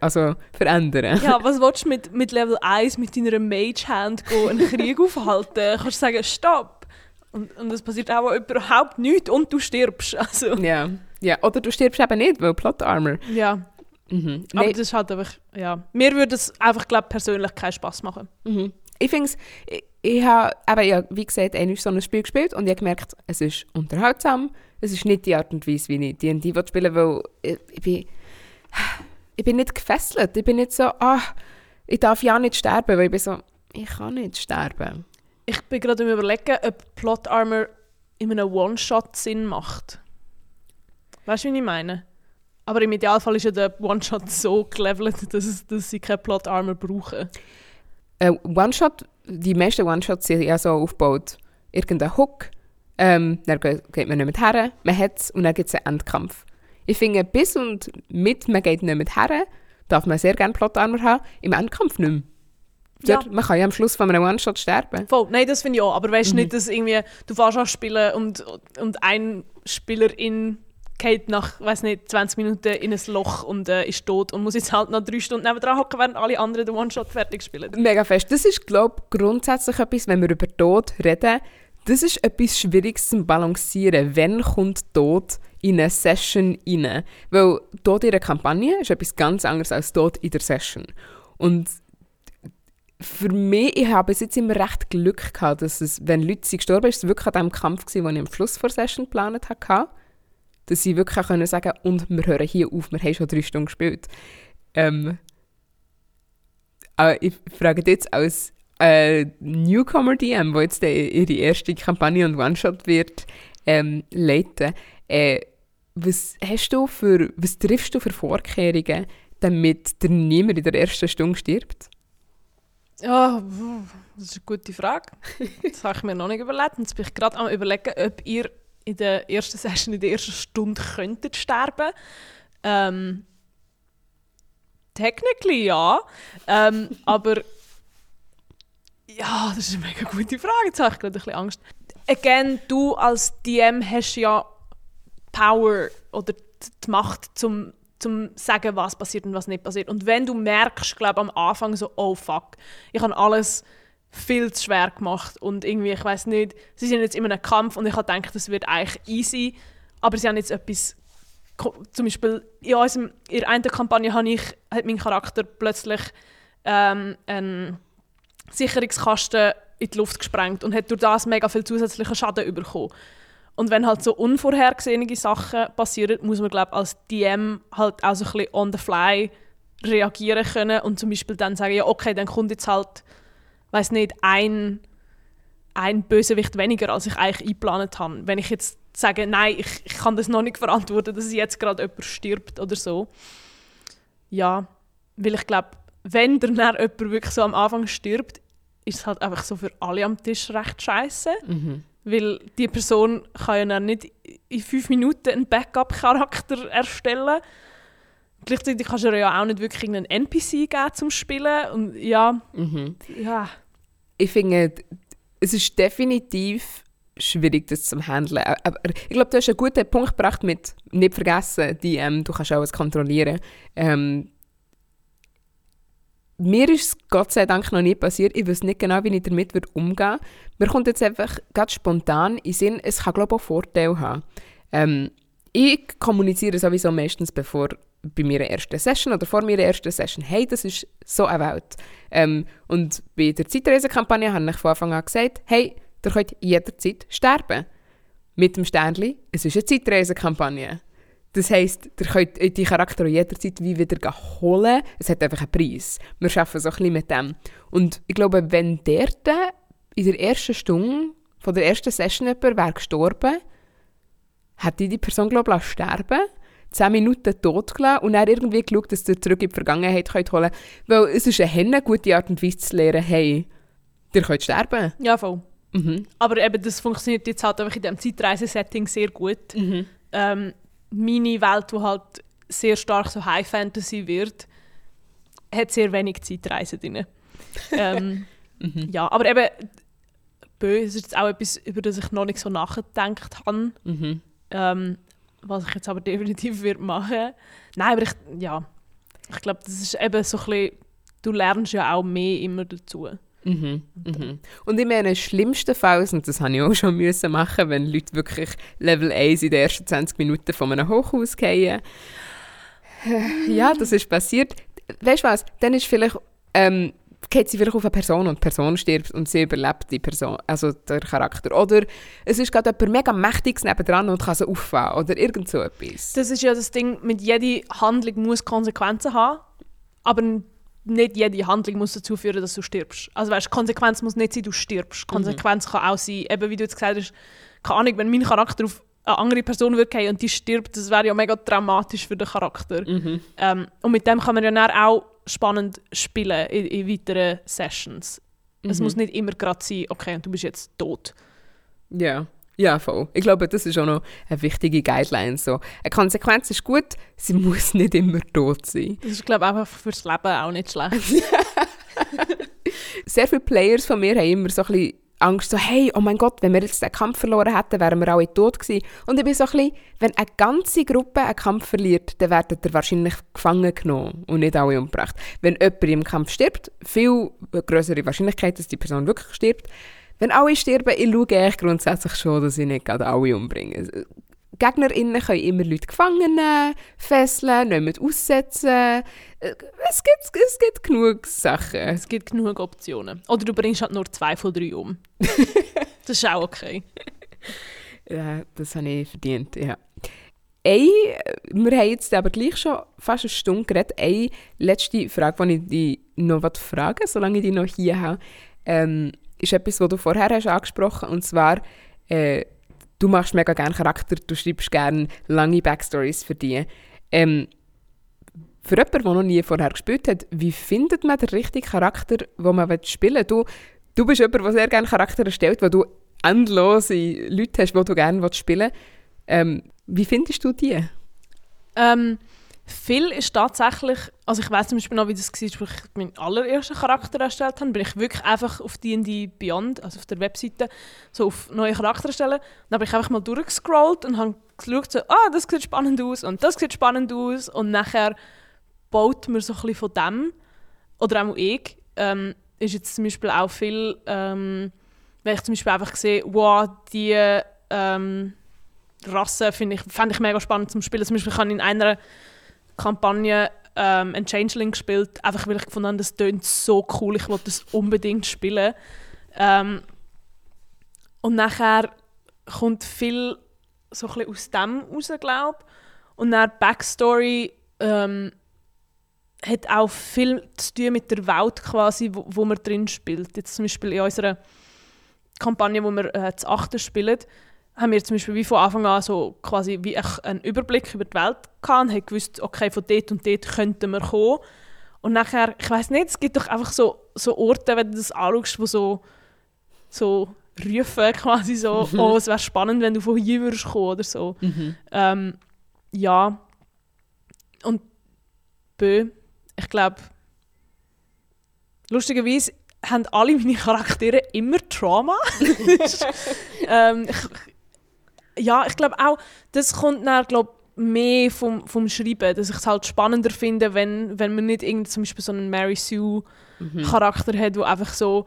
[SPEAKER 1] also verändern
[SPEAKER 2] Ja, was willst du mit, mit Level 1 mit deiner Mage-Hand gehen, einen Krieg aufhalten? Kannst du sagen, stopp! Und, und es passiert auch überhaupt nichts und du stirbst. Also,
[SPEAKER 1] ja. ja. Oder du stirbst eben nicht, weil Plot Armor.
[SPEAKER 2] ja.
[SPEAKER 1] Mhm.
[SPEAKER 2] Aber
[SPEAKER 1] Nein,
[SPEAKER 2] das ist halt einfach, ja. Mir würde es einfach, glaube persönlich keinen Spass machen.
[SPEAKER 1] mhm. Ich finde es, ich, habe ja, wie gesagt, einmal so ein Spiel gespielt und ich habe gemerkt, es ist unterhaltsam, es ist nicht die Art und Weise, wie ich D&D will spielen will, weil ich, bin, ich bin nicht gefesselt, ich bin nicht so, ah, ich darf ja nicht sterben, weil ich bin so, ich kann nicht sterben.
[SPEAKER 2] Ich bin gerade am überlegen, ob Plot Armor in einem One-Shot Sinn macht. Weißt du, wie ich meine? Aber im Idealfall ist ja der One-Shot so gelevelt, dass, dass sie kein Plot Armor brauchen.
[SPEAKER 1] Äh, One-Shot, die meisten One-Shots sind ja so aufgebaut, irgendein Hook, ähm, dann geht geht man nicht mehr her, man hat es und dann gibt es einen Endkampf. Ich finde, bis und mit man geht nicht mehr her, darf man sehr gerne Plot-Armor haben, im Endkampf nicht mehr.
[SPEAKER 2] Ja.
[SPEAKER 1] Man kann ja am Schluss von einem One-Shot sterben.
[SPEAKER 2] Voll, nein, das finde ich auch. Aber weißt du
[SPEAKER 1] Mhm.
[SPEAKER 2] nicht, dass irgendwie du fährst an spielen und, und ein Spielerin geht nach, weiß nicht, 20 Minuten in ein Loch und äh, ist tot und muss jetzt halt noch drei Stunden nebendran hocken, während alle anderen den One-Shot fertig spielen.
[SPEAKER 1] Mega fest. Das ist, glaube ich, grundsätzlich etwas, wenn wir über Tod reden, das ist etwas Schwieriges zum Balancieren. Wann kommt Tod in eine Session rein? Weil Tod in einer Kampagne ist etwas ganz anderes als Tod in der Session. Und für mich, ich habe bis jetzt immer recht Glück gehabt, dass es, wenn Leute gestorben sind, es wirklich an dem Kampf gewesen, den ich am Schluss der Session geplant hatte, dass sie wirklich können sagen und wir hören hier auf, wir haben schon drei Stunden gespielt. Ähm, aber ich frage jetzt als äh, Newcomer-DM, wo jetzt äh, ihre erste Kampagne und One-Shot wird ähm, leiten, äh, was hast du für, was triffst du für Vorkehrungen, damit der niemand in der ersten Stunde stirbt?
[SPEAKER 2] Ja, das ist eine gute Frage. Das habe ich mir noch nicht überlegt. Jetzt bin ich gerade am überlegen, ob ihr in der ersten Session, in der ersten Stunde könntet sterben. Ähm, technically ja. Ähm, aber ja, das ist eine mega gute Frage. Jetzt habe ich gerade ein bisschen Angst. Again, du als DM hast ja Power oder die Macht zum zum sagen, was passiert und was nicht passiert. Und wenn du merkst, glaube am Anfang so, oh fuck, ich habe alles viel zu schwer gemacht und irgendwie, ich weiß nicht, sie sind jetzt in einem Kampf und ich habe gedacht, das wird eigentlich easy, aber sie haben jetzt etwas, zum Beispiel in, unserem, in einer Kampagne habe ich, hat mein Charakter plötzlich ähm, einen Sicherungskasten in die Luft gesprengt und hat durch das mega viel zusätzlichen Schaden bekommen. Und wenn halt so unvorhergesehene Sachen passieren, muss man glaube als DM halt auch so ein bisschen on the fly reagieren können und zum Beispiel dann sagen, ja okay, dann kommt jetzt halt, weiß nicht, ein, ein Bösewicht weniger, als ich eigentlich eingeplant habe. Wenn ich jetzt sage, nein, ich, ich kann das noch nicht verantworten, dass jetzt gerade jemand stirbt oder so. Ja, weil ich glaube, wenn dann jemand wirklich so am Anfang stirbt, ist es halt einfach so für alle am Tisch recht scheiße. Weil die Person kann ja nicht in fünf Minuten einen Backup-Charakter erstellen. Gleichzeitig kannst du ja auch nicht wirklich einen NPC geben zum Spielen. Und ja, ja.
[SPEAKER 1] Ich finde, es ist definitiv schwierig, das zu handeln. Aber ich glaube, du hast einen guten Punkt gebracht mit nicht vergessen, die, ähm, du kannst alles kontrollieren. Ähm, mir ist es Gott sei Dank noch nie passiert. Ich weiß nicht genau, wie ich damit umgehen würde. Mir kommt jetzt einfach ganz spontan in den Sinn, es kann glaube ich auch Vorteile haben. Ähm, ich kommuniziere sowieso meistens bevor bei meiner ersten Session oder vor meiner ersten Session, hey, das ist so eine Welt. Ähm, und bei der Zeitreisekampagne habe ich von Anfang an gesagt, hey, ihr könnt jederzeit sterben. Mit dem Sternli, es ist eine Zeitreisekampagne. Das heisst, ihr könnt die Charaktere jederzeit wie wieder holen. Es hat einfach einen Preis. Wir arbeiten so ein mit dem. Und ich glaube, wenn der in der ersten Stunde von der ersten Session jemand wäre gestorben, hätte die Person, glaube ich, sterben 10 Minuten tot gelassen und dann irgendwie geschaut, dass ihr zurück in die Vergangenheit könnt holen könnt. Weil es ist eine gute Art und Weise zu lernen, hey, ihr könnt sterben.
[SPEAKER 2] Ja, voll. Mhm. Aber eben, das funktioniert jetzt halt einfach in diesem Zeitreise-Setting sehr gut. Mhm. Ähm, meine Welt, die halt sehr stark so High Fantasy wird, hat sehr wenig Zeitreise drin. ähm, mhm. Ja, aber eben, böse ist jetzt auch etwas, über das ich noch nicht so nachgedacht habe. Mhm. Ähm, was ich jetzt aber definitiv wird machen. Nein, aber ich, ja, ich glaube, das ist eben so ein bisschen, du lernst ja auch mehr immer dazu.
[SPEAKER 1] Mhm, mhm. Und in meinen schlimmsten Fall, und das habe ich auch schon müssen machen, wenn Leute wirklich Level 1 in den ersten 20 Minuten von einem Hochhaus gehen. Ja, das ist passiert. Weißt du was? Dann ist vielleicht ähm, geht sie vielleicht auf eine Person und die Person stirbt und sie überlebt die Person, also der Charakter. Oder es ist gerade jemand mega Mächtiges nebendran und kann sie auffangen oder irgend so etwas.
[SPEAKER 2] Das ist ja das Ding, mit jeder Handlung muss Konsequenzen haben, aber nicht jede Handlung muss dazu führen, dass du stirbst. Also weißt, Konsequenz muss nicht sein, du stirbst. Mhm. Konsequenz mhm. kann auch sein, eben wie du jetzt gesagt hast, keine Ahnung, wenn mein Charakter auf eine andere Person würde und die stirbt, das wäre ja mega dramatisch für den Charakter. Mhm. Ähm, und mit dem kann man ja auch spannend spielen in, in weiteren Sessions. Mhm. Es muss nicht immer gerade sein, okay, du bist jetzt tot.
[SPEAKER 1] Ja. Ja, voll. Ich glaube, das ist auch noch eine wichtige Guideline. So. Eine Konsequenz ist gut, sie muss nicht immer tot sein.
[SPEAKER 2] Das ist, glaube ich, einfach fürs Leben auch nicht schlecht.
[SPEAKER 1] Sehr viele Players von mir haben immer so ein bisschen Angst, so, hey, oh mein Gott, wenn wir jetzt den Kampf verloren hätten, wären wir alle tot gewesen. Und ich bin so ein bisschen, wenn eine ganze Gruppe einen Kampf verliert, dann werden ihr wahrscheinlich gefangen genommen und nicht alle umgebracht. Wenn jemand im Kampf stirbt, viel größere Wahrscheinlichkeit, dass die Person wirklich stirbt. Wenn alle sterben, ich schaue eigentlich grundsätzlich schon, dass ich nicht gerade alle umbringe. GegnerInnen können immer Leute gefangen nehmen, fesseln, nicht aussetzen. Äh, es gibt, es gibt genug Sachen.
[SPEAKER 2] Es gibt genug Optionen. Oder du bringst halt nur zwei von drei um. das ist auch okay.
[SPEAKER 1] Ja, das habe ich verdient, ja. Eine, wir haben jetzt aber gleich schon fast eine Stunde geredet. Eine letzte Frage, die ich dich noch fragen solange ich dich noch hier habe, ähm, ist etwas, was du vorher hast angesprochen hast, und zwar äh, du machst mega gerne Charakter, du schreibst gerne lange Backstories für die. Ähm, für jemanden, der noch nie vorher gespielt hat, wie findet man den richtigen Charakter, den man spielen will? Du, du bist jemand, der sehr gerne Charakter erstellt, wo du endlose Leute hast, die du gerne spielen willst. Ähm, wie findest du die?
[SPEAKER 2] Ähm, viel ist tatsächlich, also ich weiß zum Beispiel noch, wie das war, als ich meinen allerersten Charakter erstellt habe, bin ich wirklich einfach auf D&D Beyond, also auf der Webseite, so auf neue Charakter erstellen. Dann habe ich einfach mal durchgescrollt und habe geschaut, so, ah, das sieht spannend aus und das sieht spannend aus und nachher baut man so ein bisschen von dem, oder auch ich, ähm, ist jetzt zum Beispiel auch viel, ähm, wenn ich zum Beispiel einfach sehe, wow, die ähm, Rasse finde ich, fand ich mega spannend zum Spielen. Zum Beispiel kann ich in einer Kampagne ähm, ein Changeling gespielt, einfach weil ich gefunden habe, das tönt so cool, ich wollte das unbedingt spielen. Ähm, und nachher kommt viel so ein aus dem raus, glaube Und dann Backstory ähm, hat auch viel zu tun mit der Welt quasi, wo, wo man drin spielt. Jetzt zum Beispiel in unserer Kampagne, wo wir äh, zu achten spielen, haben wir zum Beispiel wie von Anfang an so quasi wie einen Überblick über die Welt gehabt und haben gewusst, okay, von dort und dort könnten wir kommen. Und nachher, ich weiß nicht, es gibt doch einfach so, so Orte, wenn du das anschaust, wo so, so rufen quasi so, mhm. oh, es wäre spannend, wenn du von hier würdest kommen oder so. Mhm. Ähm, ja. Und Bö, ich glaube, lustigerweise haben alle meine Charaktere immer Trauma. ähm, ich, ja, ich glaube auch, das kommt dann, glaub, mehr vom, vom Schreiben, dass ich es halt spannender finde, wenn, wenn man nicht irgend zum Beispiel so einen Mary Sue Charakter hat, der einfach so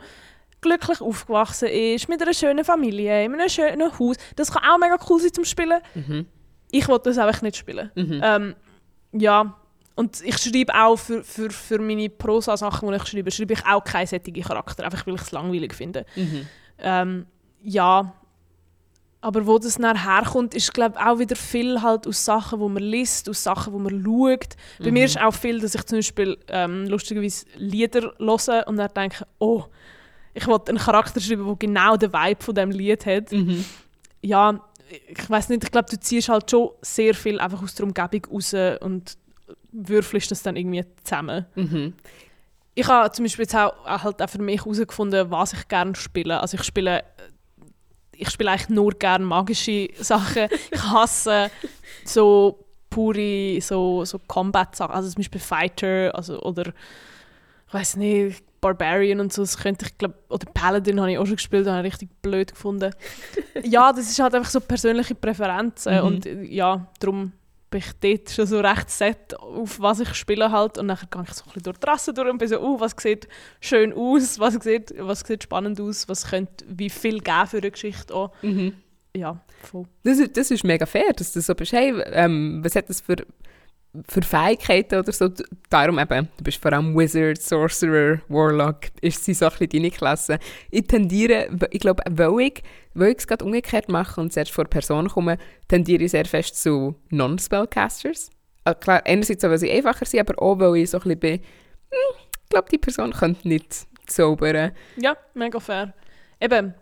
[SPEAKER 2] glücklich aufgewachsen ist, mit einer schönen Familie, in einem schönen Haus. Das kann auch mega cool sein zum Spielen.
[SPEAKER 1] Mhm.
[SPEAKER 2] Ich wollte das einfach nicht spielen.
[SPEAKER 1] Mhm.
[SPEAKER 2] Ähm, ja, und ich schreibe auch für, für, für meine Prosa-Sachen, die ich schreibe, schreibe ich auch keine sättige Charakter, einfach weil ich es langweilig finde.
[SPEAKER 1] Mhm.
[SPEAKER 2] Ähm, ja, aber wo das nachher herkommt, ist glaube auch wieder viel halt aus Sachen, wo man liest, aus Sachen, wo man schaut. Bei mir ist auch viel, dass ich zum Beispiel ähm, lustigerweise Lieder höre und dann denke, oh, ich wollte einen Charakter schreiben, der genau den Vibe von dem Lied hat.
[SPEAKER 1] Mhm.
[SPEAKER 2] Ja, ich weiß nicht, ich glaube, du ziehst halt schon sehr viel einfach aus der Umgebung raus und würfelst das dann irgendwie zusammen.
[SPEAKER 1] Mhm.
[SPEAKER 2] Ich habe zum Beispiel jetzt auch, auch halt auch für mich herausgefunden, was ich gerne spiele. Also ich spiele, ich spiele eigentlich nur gerne magische Sachen. ich hasse so pure so, so Combat-Sachen, also zum Beispiel Fighter also, oder ich weiß nicht, Barbarian und so, das könnte ich glaube, oder Paladin habe ich auch schon gespielt, habe ich richtig blöd gefunden. ja, das ist halt einfach so persönliche Präferenzen
[SPEAKER 1] Mhm.
[SPEAKER 2] und ja, darum bin ich dort schon so recht set auf was ich spiele halt und dann gehe ich so ein bisschen durch die Rasse durch und bin so, uh, was sieht schön aus, was sieht, was sieht spannend aus, was könnte wie viel geben für eine Geschichte auch.
[SPEAKER 1] Mhm.
[SPEAKER 2] Ja, voll.
[SPEAKER 1] Das, ist, das ist mega fair, dass du so bist. Hey, ähm, was hat das für, für Fähigkeiten oder so? Darum eben, du bist vor allem Wizard, Sorcerer, Warlock, ist sie so ein bisschen deine Klasse. Ich tendiere, ich glaube, weil ich, weil ich es gerade umgekehrt mache und zuerst vor Personen komme, tendiere ich sehr fest zu Non-Spellcasters. Also klar, einerseits, weil sie einfacher sind, aber auch, weil ich so ein bisschen bin, hm, ich glaube, die Person könnte nicht zaubern.
[SPEAKER 2] Ja, mega fair. Eben,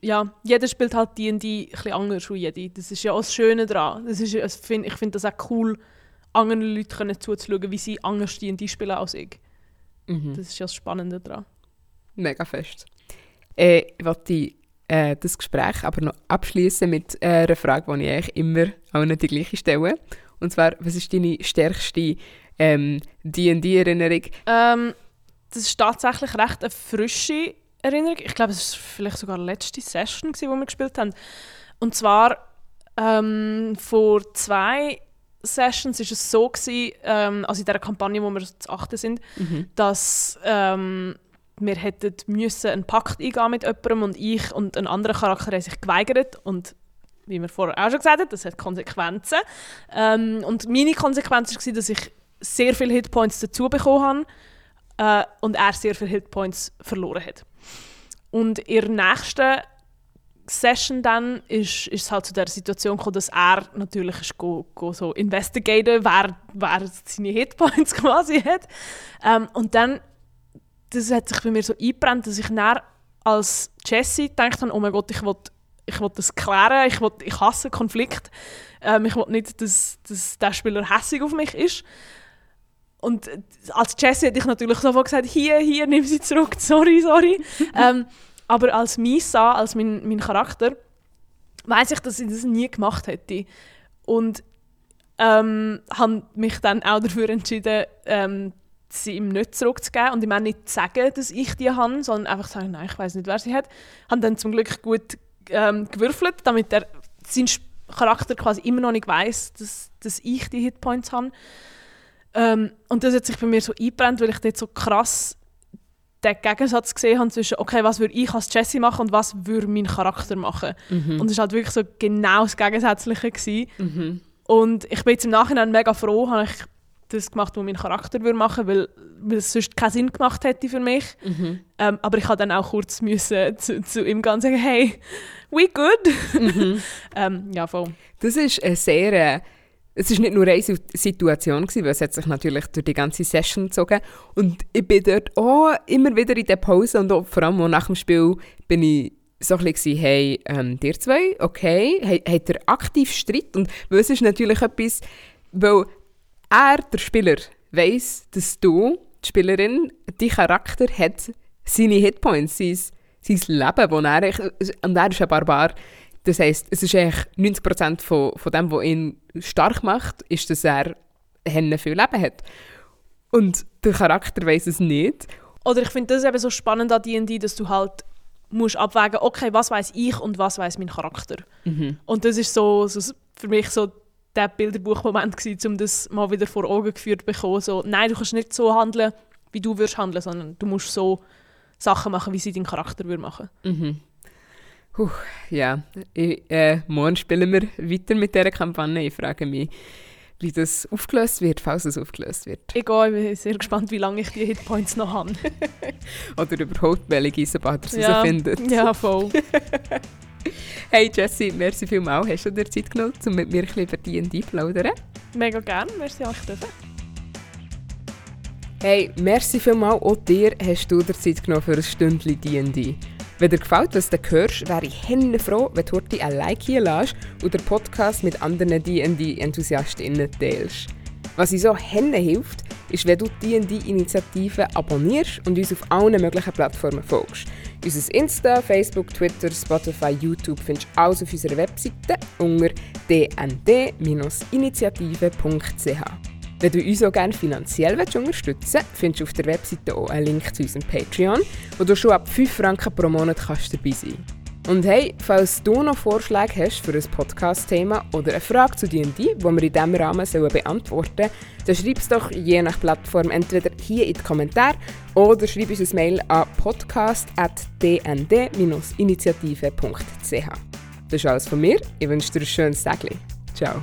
[SPEAKER 2] ja, jeder spielt halt D&D ein bisschen anders als jede. Das ist ja auch das Schöne daran. Das ist, es find, ich finde das auch cool, anderen Leuten können zuzuschauen, wie sie anders D&D spielen als ich.
[SPEAKER 1] Mhm.
[SPEAKER 2] Das ist ja das Spannende daran.
[SPEAKER 1] Mega fest. Äh, ich wollte äh, das Gespräch aber noch abschließen mit äh, einer Frage, die ich eigentlich immer allen die gleiche stelle. Und zwar, was ist deine stärkste ähm, D&D-Erinnerung?
[SPEAKER 2] Ähm, das ist tatsächlich recht eine frische Erinnerung. Ich glaube, es war vielleicht sogar die letzte Session, die wir gespielt haben. Und zwar ähm, vor zwei Sessions war es so, gewesen, ähm, also in dieser Kampagne, wo wir zu achten sind, dass ähm, wir hätten müssen einen Pakt eingehen mit jemandem und ich und ein anderer Charakter haben sich geweigert und wie wir vorher auch schon gesagt haben, das hat Konsequenzen. Ähm, und meine Konsequenz war, dass ich sehr viele Hitpoints dazu bekommen habe äh, und er sehr viele Hitpoints verloren hat. Und in der nächsten Session dann ist, ist es halt zu der Situation gekommen, dass er natürlich ist go, go so investigaten, wer, wer seine Hitpoints quasi hat. Ähm, und dann, das hat sich bei mir so eingebrannt, dass ich dann als Jessie gedacht habe, oh mein Gott, ich will, ich will das klären, ich, will, ich hasse Konflikt. Ähm, ich will nicht, dass, dass der Spieler hässig auf mich ist. Und als Jessie hätte ich natürlich sofort gesagt, hier, hier, nimm sie zurück, sorry, sorry. ähm, aber als Misa, als mein, mein Charakter, weiß ich, dass ich das nie gemacht hätte. Und ähm, habe mich dann auch dafür entschieden, ähm, sie ihm nicht zurückzugeben und ihm auch nicht zu sagen, dass ich die habe, sondern einfach zu sagen, nein, ich weiß nicht, wer sie hat. Habe dann zum Glück gut ähm, gewürfelt, damit er sein Charakter quasi immer noch nicht weiß, dass, dass ich die Hitpoints habe. Ähm, und das hat sich bei mir so eingebrannt, weil ich dort so krass den Gegensatz gesehen habe zwischen, okay, was würde ich als Jessie machen und was würde mein Charakter machen. Und es war halt wirklich so genau das Gegensätzliche. Gewesen. Und ich bin jetzt im Nachhinein mega froh, habe ich das gemacht, was mein Charakter würde machen würde, weil, weil es sonst keinen Sinn gemacht hätte für mich. Ähm, aber ich habe dann auch kurz müssen zu, zu ihm gehen und sagen, hey, we good? ähm, ja, voll.
[SPEAKER 1] Das ist eine sehr... Es ist nicht nur eine Situation, gewesen, weil es hat sich natürlich durch die ganze Session gezogen. Und ich bin dort auch immer wieder in der Pause und auch, vor allem auch nach dem Spiel bin ich so ein bisschen, hey, ähm, dir zwei, okay, ha- habt ihr aktiv Streit? Und es ist natürlich etwas, weil er, der Spieler, weiß, dass du, die Spielerin, dein Charakter hat seine Hitpoints, sein, sein Leben, wo er, und er ist ein Barbar. Das heisst, es ist eigentlich 90% von, von dem, was ihn stark macht, ist, dass er Hände viel Leben hat. Und der Charakter weiß es nicht.
[SPEAKER 2] Oder ich finde das eben so spannend an D&D, dass du halt musst abwägen, okay, was weiß ich und was weiß mein Charakter. Und das ist so, so für mich so der Bilderbuchmoment gewesen, um das mal wieder vor Augen geführt zu bekommen. So, nein, du kannst nicht so handeln, wie du würdest handeln, sondern du musst so Sachen machen, wie sie dein Charakter würde machen.
[SPEAKER 1] Mhm. Puh, ja, ich, äh, morgen spielen wir weiter mit dieser Kampagne. Ich frage mich, wie das aufgelöst wird, falls es aufgelöst wird.
[SPEAKER 2] Egal, ich bin sehr gespannt, wie lange ich die Hitpoints noch habe.
[SPEAKER 1] Oder überhaupt, welche Eisenbader sie
[SPEAKER 2] ja.
[SPEAKER 1] findet.
[SPEAKER 2] Ja, voll.
[SPEAKER 1] hey Jessie, merci vielmals. Hast du dir Zeit genommen, um mit mir ein bisschen über D&D zu plaudern?
[SPEAKER 2] Mega gerne, merci euch dürfen.
[SPEAKER 1] Hey, merci vielmals auch dir hast du dir Zeit genommen für ein Stündchen D&D. Wenn dir gefällt, was du hörst, wäre ich froh, wenn du heute ein Like hier lässt und den Podcast mit anderen D&D-EnthusiastInnen teilst. Was uns so Hände hilft, ist, wenn du D&D-Initiative abonnierst und uns auf allen möglichen Plattformen folgst. Unser Insta, Facebook, Twitter, Spotify, YouTube findest du alles auf unserer Webseite unter dnd-initiative.ch. Wenn du uns auch gerne finanziell unterstützen willst, findest du auf der Webseite auch einen Link zu unserem Patreon, wo du schon ab 5 Franken pro Monat kannst dabei sein Und hey, falls du noch Vorschläge hast für ein Podcast-Thema oder eine Frage zu D&D, die wir in diesem Rahmen beantworten sollen, dann schreib es doch je nach Plattform entweder hier in die Kommentare oder schreib uns ein Mail an podcast.dnd-initiative.ch. Das ist alles von mir. Ich wünsche dir ein schönes Tag. Ciao.